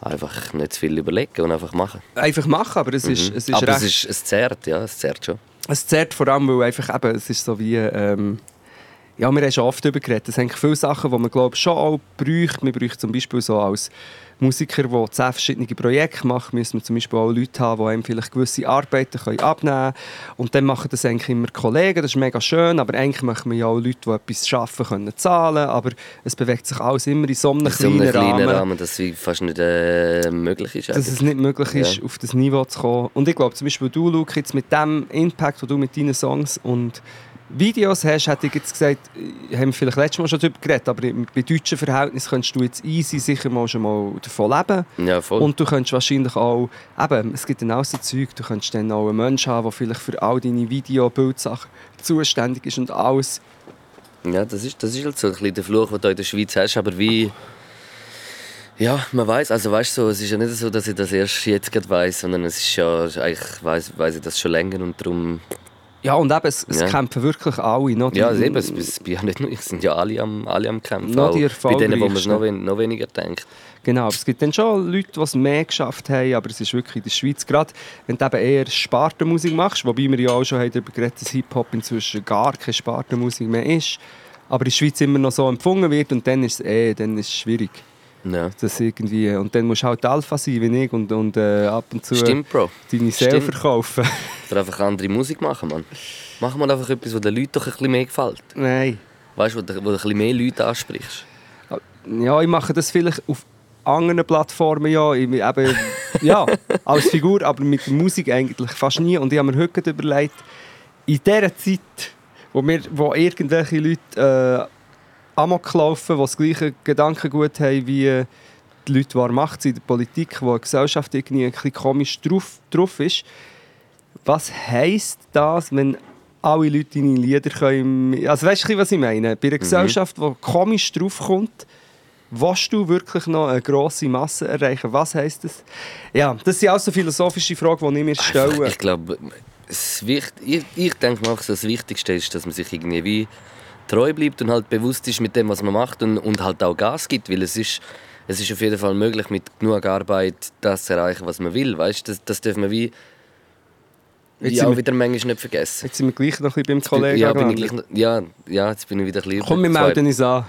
einfach nicht zu viel überlegen und einfach machen. Einfach machen, aber es ist, es ist Aber recht... es, ist, es zerrt, ja, es zerrt schon. Es zerrt vor allem, weil einfach eben, es ist so wie... Ähm, ja, wir haben schon oft darüber geredet. Es sind viele Sachen, die man glaube schon auch bräuchte. Man bräuchte zum Beispiel so als Musiker, der zehn verschiedene Projekte macht, müssen wir zum Beispiel auch Leute haben, die einem vielleicht gewisse Arbeiten können abnehmen können. Und dann machen das eigentlich immer Kollegen, das ist mega schön, aber eigentlich möchten wir ja auch Leute, die etwas schaffen können, zahlen. Aber es bewegt sich alles immer in so einem In so einem kleinen kleinen Rahmen. Rahmen, dass es fast nicht äh, möglich ist. dass eigentlich. es nicht möglich ist, Ja. auf das Niveau zu kommen. Und ich glaube, zum Beispiel du, Luke, jetzt mit dem Impact, den du mit deinen Songs und Videos hast, hätte ich jetzt gesagt, äh, haben wir vielleicht letztes Mal schon darüber geredet, aber bei deutschen Verhältnissen könntest du jetzt easy sicher mal schon mal davon leben. Ja, voll. Und du könntest wahrscheinlich auch, eben, es gibt dann auch so Zeug, du könntest dann auch einen Menschen haben, der vielleicht für all deine Video- Bildsachen zuständig ist und alles. Ja, das ist, das ist halt so ein bisschen der Fluch, den du in der Schweiz hast, aber wie... Ja, man weiß, also weißt so, es ist ja nicht so, dass ich das erst jetzt gerade weiß, sondern es ist ja, eigentlich weiß, weiß ich das schon länger und darum... Ja, und eben, es, es Ja. kämpfen wirklich alle. Noch die- Ja, eben, es, es, es sind ja alle am, alle am Kämpfen. Noch die Bei denen, wo man es noch, noch weniger denkt. Genau, aber es gibt dann schon Leute, die es mehr geschafft haben, aber es ist wirklich in der Schweiz gerade, wenn du eben eher Spartenmusik machst, wobei wir ja auch schon darüber geredet dass Hip-Hop inzwischen gar keine Spartenmusik mehr ist, aber in der Schweiz immer noch so empfunden wird und dann ist es eh, dann ist es schwierig. Ja. Das irgendwie, und dann musst du halt Alpha sein wie ich und, und äh, ab und zu Stimmt, Bro. deine Seele Stimmt. verkaufen. Oder einfach andere Musik machen, Mann. Mach mal einfach etwas, was den Leuten doch ein bisschen mehr gefällt. Nein. Weißt du, wo du ein bisschen mehr Leute ansprichst. Ja, ich mache das vielleicht auf anderen Plattformen, ja. Ich, eben, ja, als Figur, aber mit der Musik eigentlich fast nie. Und ich habe mir heute überlegt, in dieser Zeit, wo, wir, wo irgendwelche Leute äh, Amok laufen, die das gleiche Gedankengut haben wie äh, die Leute, die Macht sind in der Politik, wo die Gesellschaft irgendwie ein bisschen komisch drauf, drauf ist. Was heisst das, wenn alle Leute deine Lieder können... Also weißt du, was ich meine? Bei einer Gesellschaft, die komisch draufkommt, Willst du wirklich noch eine grosse Masse erreichen? Was heisst das? Ja, das sind auch so philosophische Fragen, die ich mir stelle. ich glaube, ich, ich denke mal, das Wichtigste ist, dass man sich irgendwie wie treu bleibt und halt bewusst ist mit dem, was man macht und, und halt auch Gas gibt, weil es ist, es ist auf jeden Fall möglich, mit genug Arbeit das zu erreichen, was man will. Weißt? Das, das dürfen wir wie, Jetzt wie sind auch wieder manchmal nicht vergessen. Jetzt sind wir gleich noch ein bisschen beim Kollegen. ja, bin ich gleich, noch- ja, ja, jetzt bin ich wieder ein bisschen Komm, wir melden uns an.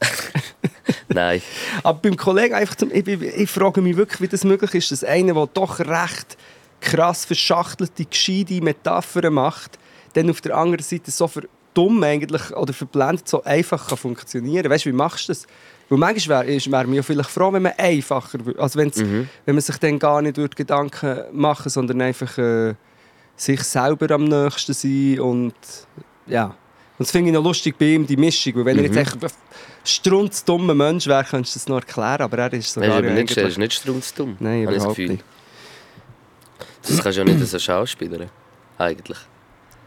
Nein. Aber beim Kollegen einfach zum, ich, ich, ich frage mich wirklich, wie das möglich ist, dass einer, der doch recht krass verschachtelte, gescheite Metaphern macht, dann auf der anderen Seite so für dumm eigentlich oder verblendet so einfach kann funktionieren. Weißt du, wie machst du das? Weil manchmal wäre wär mir ja vielleicht froh, wenn man einfacher wür- also wenn's, wenn man sich dann gar nicht würde Gedanken machen, sondern einfach äh, sich selber am nächsten sein und ja. Und das finde ich noch lustig bei ihm, die Mischung. Weil wenn er jetzt echt ein strunzdummer Mensch wäre, könntest du das noch erklären. Aber er ist Er sogar ist, ja aber nicht, er ist nicht strunzdumm. Nein, das überhaupt Gefühl. nicht. Das kannst du ja nicht als Schauspieler. Eigentlich.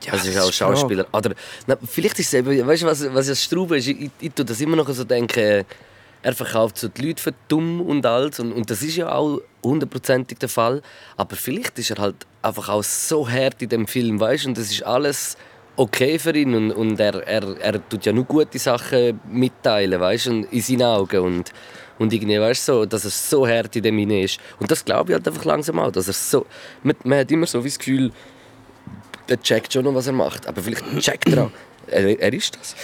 Ja, Also ist auch. Schauspieler. Oder, na, vielleicht ist es eben, weißt du, was, was das Straube ist? Ich, ich, ich tue das immer noch so denken, er verkauft so die Leute für dumm und alt. Und, und das ist ja auch hundertprozentig der Fall. Aber vielleicht ist er halt einfach auch so hart in dem Film, weißt du? Und das ist alles okay für ihn. Und, und er, er, er tut ja nur gute Sachen mitteilen, weißt du? In seinen Augen. Und, und irgendwie, weißt du, so, dass er so hart in dem hinein ist. Und das glaube ich halt einfach langsam auch. Dass er so, man, man hat immer so wie das Gefühl, der checkt schon noch, was er macht. Aber vielleicht checkt er auch. Er, er ist das.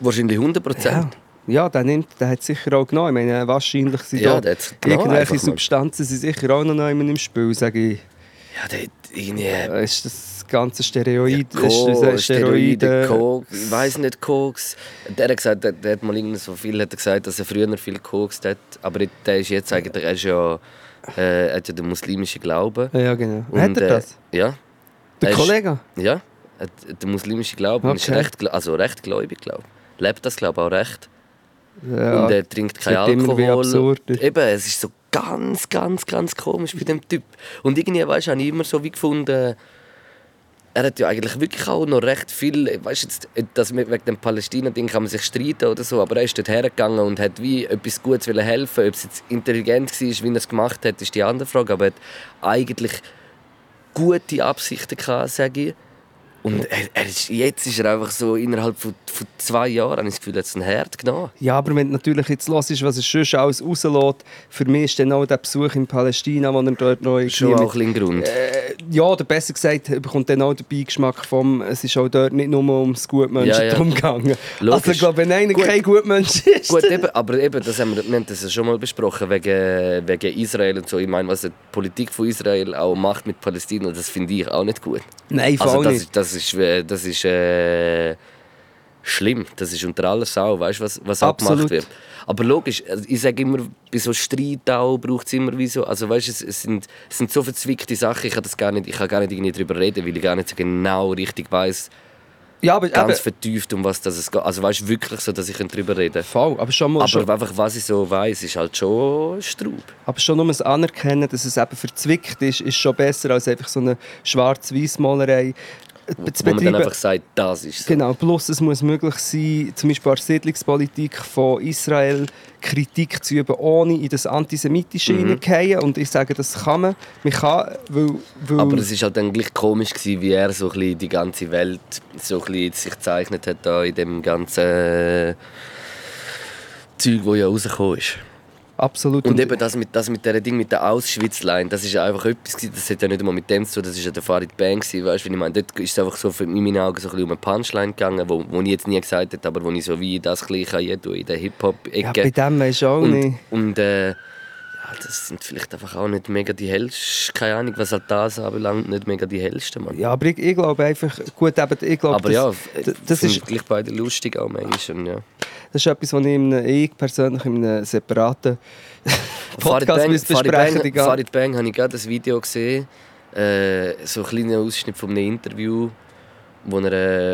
Wahrscheinlich 100 Ja. Prozent. Ja, der, nimmt, der hat sicher auch genommen. Ich meine, wahrscheinlich sind Ja, da irgendwelche. Substanzen sind sicher auch noch jemand im Spiel, sage ich. Ja, der irgendwie. Äh, Ist das ganze Steroid, das Steroide, Steroide, Koks, ich weiß nicht, Koks. Der hat gesagt, der, der hat mal irgend so viel hat er gesagt, dass er früher viel Koks hat. Aber der ist jetzt eigentlich, er ist ja, äh, hat ja den muslimischen Glauben. Ja, genau. Und, hat er äh, das? Ja. Der er ist- Kollege? Ja, hat den muslimischen Glauben. Ist Okay. recht, gl- also recht gläubig, glaube ich. Lebt das, glaube ich, auch recht. Ja. Und er trinkt kein Alkohol. Eben, es ist so ganz, ganz, ganz komisch bei dem Typ. Und irgendwie, weißt du, habe ich immer so wie gefunden, er hat ja eigentlich wirklich auch noch recht viel, weißt jetzt, dass mit- wegen dem Palästina-Ding kann man sich streiten oder so, aber er ist dort hergegangen und hat wie etwas Gutes helfen. Ob es jetzt intelligent war, wie er es gemacht hat, ist die andere Frage, aber er hat eigentlich gute Absichten gehabt, sage ich. Und er, er ist, jetzt ist er einfach so innerhalb von, von zwei Jahren, habe ich das Gefühl, es einen Herd genommen. Ja, aber wenn du natürlich jetzt hörst, was er sonst alles rauslässt, für mich ist dann auch der Besuch in Palästina, wo er dort noch irgendwie Schon auch ein Grund. Äh, ja, oder besser gesagt, er bekommt dann auch den Beigeschmack vom, es ist auch dort nicht nur ums Gutmenschentum Ja, ja. gegangen. Logisch. Also ich glaube, wenn einer Gut. kein Gutmensch ist, Gut, eben, aber eben, das haben wir, wir haben das ja schon mal besprochen, wegen, wegen Israel und so. Ich meine, was die Politik von Israel auch macht mit Palästina, das finde ich auch nicht gut. nein, voll Also das nicht. Das ist, äh, das ist äh, schlimm. Das ist unter aller Sau, weißt du, was, was auch Absolut. gemacht wird. Aber logisch, also ich sage immer, bei so Streit auch braucht es immer wie so, also weißt, du, es, es, sind, es sind so verzwickte Sachen, ich kann, das gar nicht, ich kann gar nicht irgendwie darüber reden, weil ich gar nicht so genau richtig weiß, ja, aber ganz eben, vertieft, um was das es geht. Also weißt du, wirklich so, dass ich darüber reden voll, aber schon mal, Aber schon, einfach, was ich so weiß, ist halt schon Straub. aber schon nur das Anerkennen, dass es eben verzwickt ist, ist schon besser als einfach so eine Schwarz-Weiß-Malerei zu Wo man dann einfach sagt, das ist so. Genau, plus es muss möglich sein, zum Beispiel an der Siedlungspolitik von Israel Kritik zu üben, ohne in das Antisemitische Mhm. hineingehen. Und ich sage, das kann man. Man kann, weil, weil Aber es war halt dann gleich komisch, gewesen, wie er so ein die ganze Welt so ein sich gezeichnet hat da in dem ganzen Zeug, das ja rausgekommen ist. Absolut. Und eben das mit, das mit der Ding mit der Auschwitz-Line, das ist ja einfach etwas, das hat ja nicht einmal mit dem zu tun, das ist ja der Farid Bang weißt du, wie ich meine, dort ist es einfach so für in meinen Augen so ein bisschen um eine Punchline gegangen, wo, wo ich jetzt nie gesagt habe, aber wo ich so wie das gleiche hier in der ja, Hip-Hop-Ecke. bei dem du auch und, nicht. und äh, ja, das sind vielleicht einfach auch nicht mega die hellsten, keine Ahnung, was halt das anbelangt, nicht mega die hellsten, Mann. Ja, aber ich, ich glaube einfach, gut, eben, ich glaube, Aber das, ja, das, das, ist, ich gleich beide lustig auch manchmal. Ja. das ist etwas, was ich, in einem, ich persönlich in einem separaten Farid Podcast Bang, müsste Farid besprechen. Bang, die ganze- Farid Bang habe ich gerade ein Video gesehen, äh, so ein kleiner Ausschnitt von einem Interview, wo er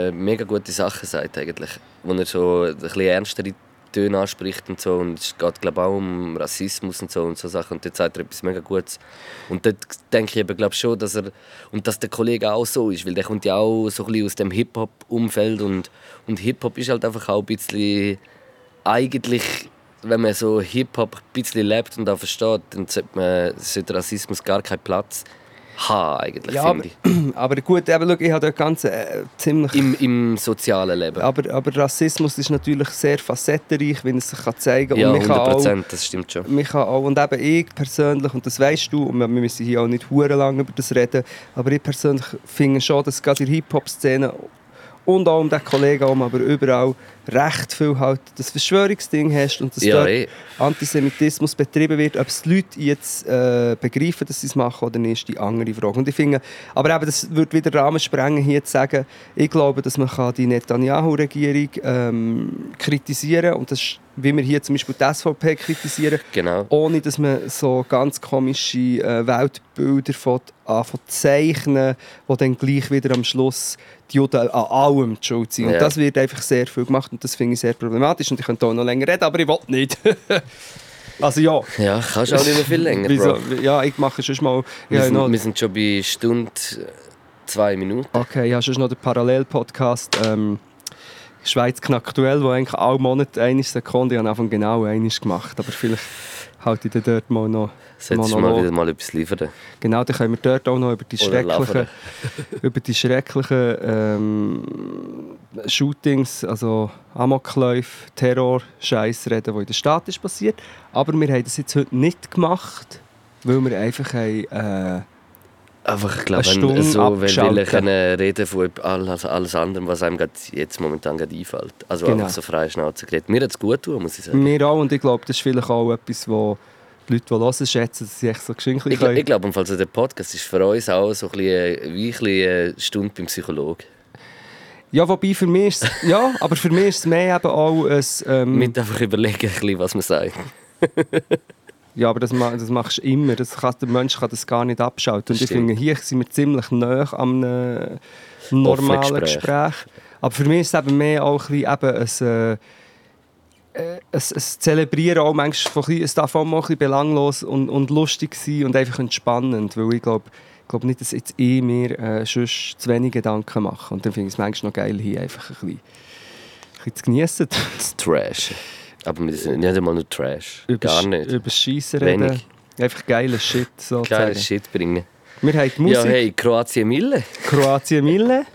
äh, mega gute Sachen sagt eigentlich, wo er so ein bisschen ernstere Töne anspricht und so. Und es geht glaube auch um Rassismus und so und so Sachen. Und dort sagt er etwas mega Gutes. Und dort denke ich eben glaube schon, dass er und dass der Kollege auch so ist, weil der kommt ja auch so ein bisschen aus dem Hip Hop Umfeld und und Hip Hop ist halt einfach auch ein bisschen eigentlich, wenn man so Hip-Hop ein bisschen lebt und auch versteht, dann sollte, man, sollte Rassismus gar keinen Platz haben, eigentlich, ja, aber, finde ich. aber gut, eben, schau, ich habe dort ganz äh, ziemlich Im, Im sozialen Leben. Aber, aber Rassismus ist natürlich sehr facettenreich, wenn es sich kann zeigen kann. ja, und man kann 100 auch, Prozent, das stimmt schon. kann auch, und eben ich persönlich, und das weißt du, und wir müssen hier auch nicht hure lang über das reden, aber ich persönlich finde schon, dass gerade in der Hip-Hop-Szene und auch um den Kollegen herum, aber überall recht viel halt das Verschwörungsding hast und dass Ja, dort eh. Antisemitismus betrieben wird. Ob es die Leute jetzt äh, begreifen, dass sie es machen oder nicht, ist die andere Frage. Und ich finde, aber eben, das würde wieder Rahmen sprengen, hier zu sagen, ich glaube, dass man kann die Netanyahu-Regierung ähm, kritisieren kann. Und das ist, wie wir hier zum Beispiel die SVP kritisieren, Genau. ohne dass man so ganz komische äh, Weltbilder von, anfängt zu zeichnen, die dann gleich wieder am Schluss die Juden an allem die schuld sind. Und Ja. das wird einfach sehr viel gemacht und das finde ich sehr problematisch. Und ich könnte auch noch länger reden, aber ich will nicht. also ja. Ja, kannst auch nicht mehr viel länger? Bro. Ja, ich mache schon mal... Wir, Ja, sind, noch, wir sind schon bei Stunde zwei Minuten. okay, habe schon noch den Parallel-Podcast ähm, «Schweiz knackt-aktuell», wo eigentlich alle Monate eine Sekunde, ich habe am Anfang genau eines gemacht, aber vielleicht halte ich dann dort mal noch Solltest du mal wieder mal etwas liefern. Genau, dann können wir dort auch noch über die Oder schrecklichen, über die schrecklichen ähm, Shootings, also Amokläufe, Terror, Scheiß reden, die in der Stadt ist passiert. Aber wir haben das jetzt heute nicht gemacht, weil wir einfach haben, äh, Einfach, ich glaube, wenn so wenn will können reden von alles, alles anderem, was einem jetzt momentan gerade einfällt. Also Genau. einfach so frei Schnauze geredet. Mir hat es gut tun, muss ich sagen. wir auch und ich glaube, das ist vielleicht auch etwas, wo die Leute, die hören, schätzen, dass sie echt so geschenkt Ich, ich glaube, also der Podcast ist für uns auch so ein bisschen, äh, wie ein bisschen eine Stunde beim Psychologen. Ja, wobei für mich ist es, ja, aber für mich ist es mehr eben auch ein, ähm, Mit einfach überlegen, was man sagt. Ja, aber das, das machst du immer. Das kann, der Mensch kann das gar nicht abschalten. Und ich finde, hier sind wir ziemlich nah am äh, normalen Gespräch. Gespräch. Aber für mich ist es eben mehr auch ein, bisschen eben ein, äh, äh, ein, ein Zelebrieren auch manchmal von ein bisschen, es darf auch mal ein bisschen belanglos und, und lustig sein und einfach entspannend. Weil ich glaube, Ich glaube nicht, dass jetzt ich mir äh, sonst zu wenig Gedanken mache. Und dann finde ich es manchmal noch geil, hier einfach ein bisschen, ein bisschen zu geniessen. Das Trash. Aber wir sind nicht einmal nur Trash. Über, Gar nicht. Über das Schiessen reden. Wenig. Einfach geiler Shit sozusagen. Geiler Shit bringen. Wir haben die Musik. Ja, hey, Kroatien Mille. Kroatien Mille.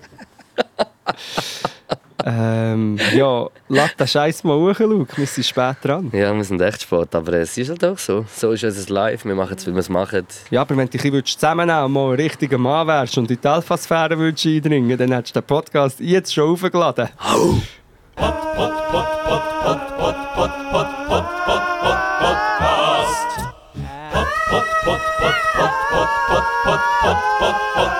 ähm, ja, lass den Scheiß mal hoch, Luke. Wir sind spät dran. Ja, wir sind echt spät, aber es ist halt auch so. So ist unser Live. Wir machen es, wie wir es machen. Ja, aber wenn du dich zusammennehmen und mal ein richtiger Mann wärst und in die Alpha-Sphäre würdest eindringen dann hättest du den Podcast jetzt schon aufgeladen. Pot, pot, pot, pot, pot, pot, pot, pot, pot, pot, pot, pot, past. Pot, pot, pot, pot, pot, pot, pot, pot, pot, pot, pot.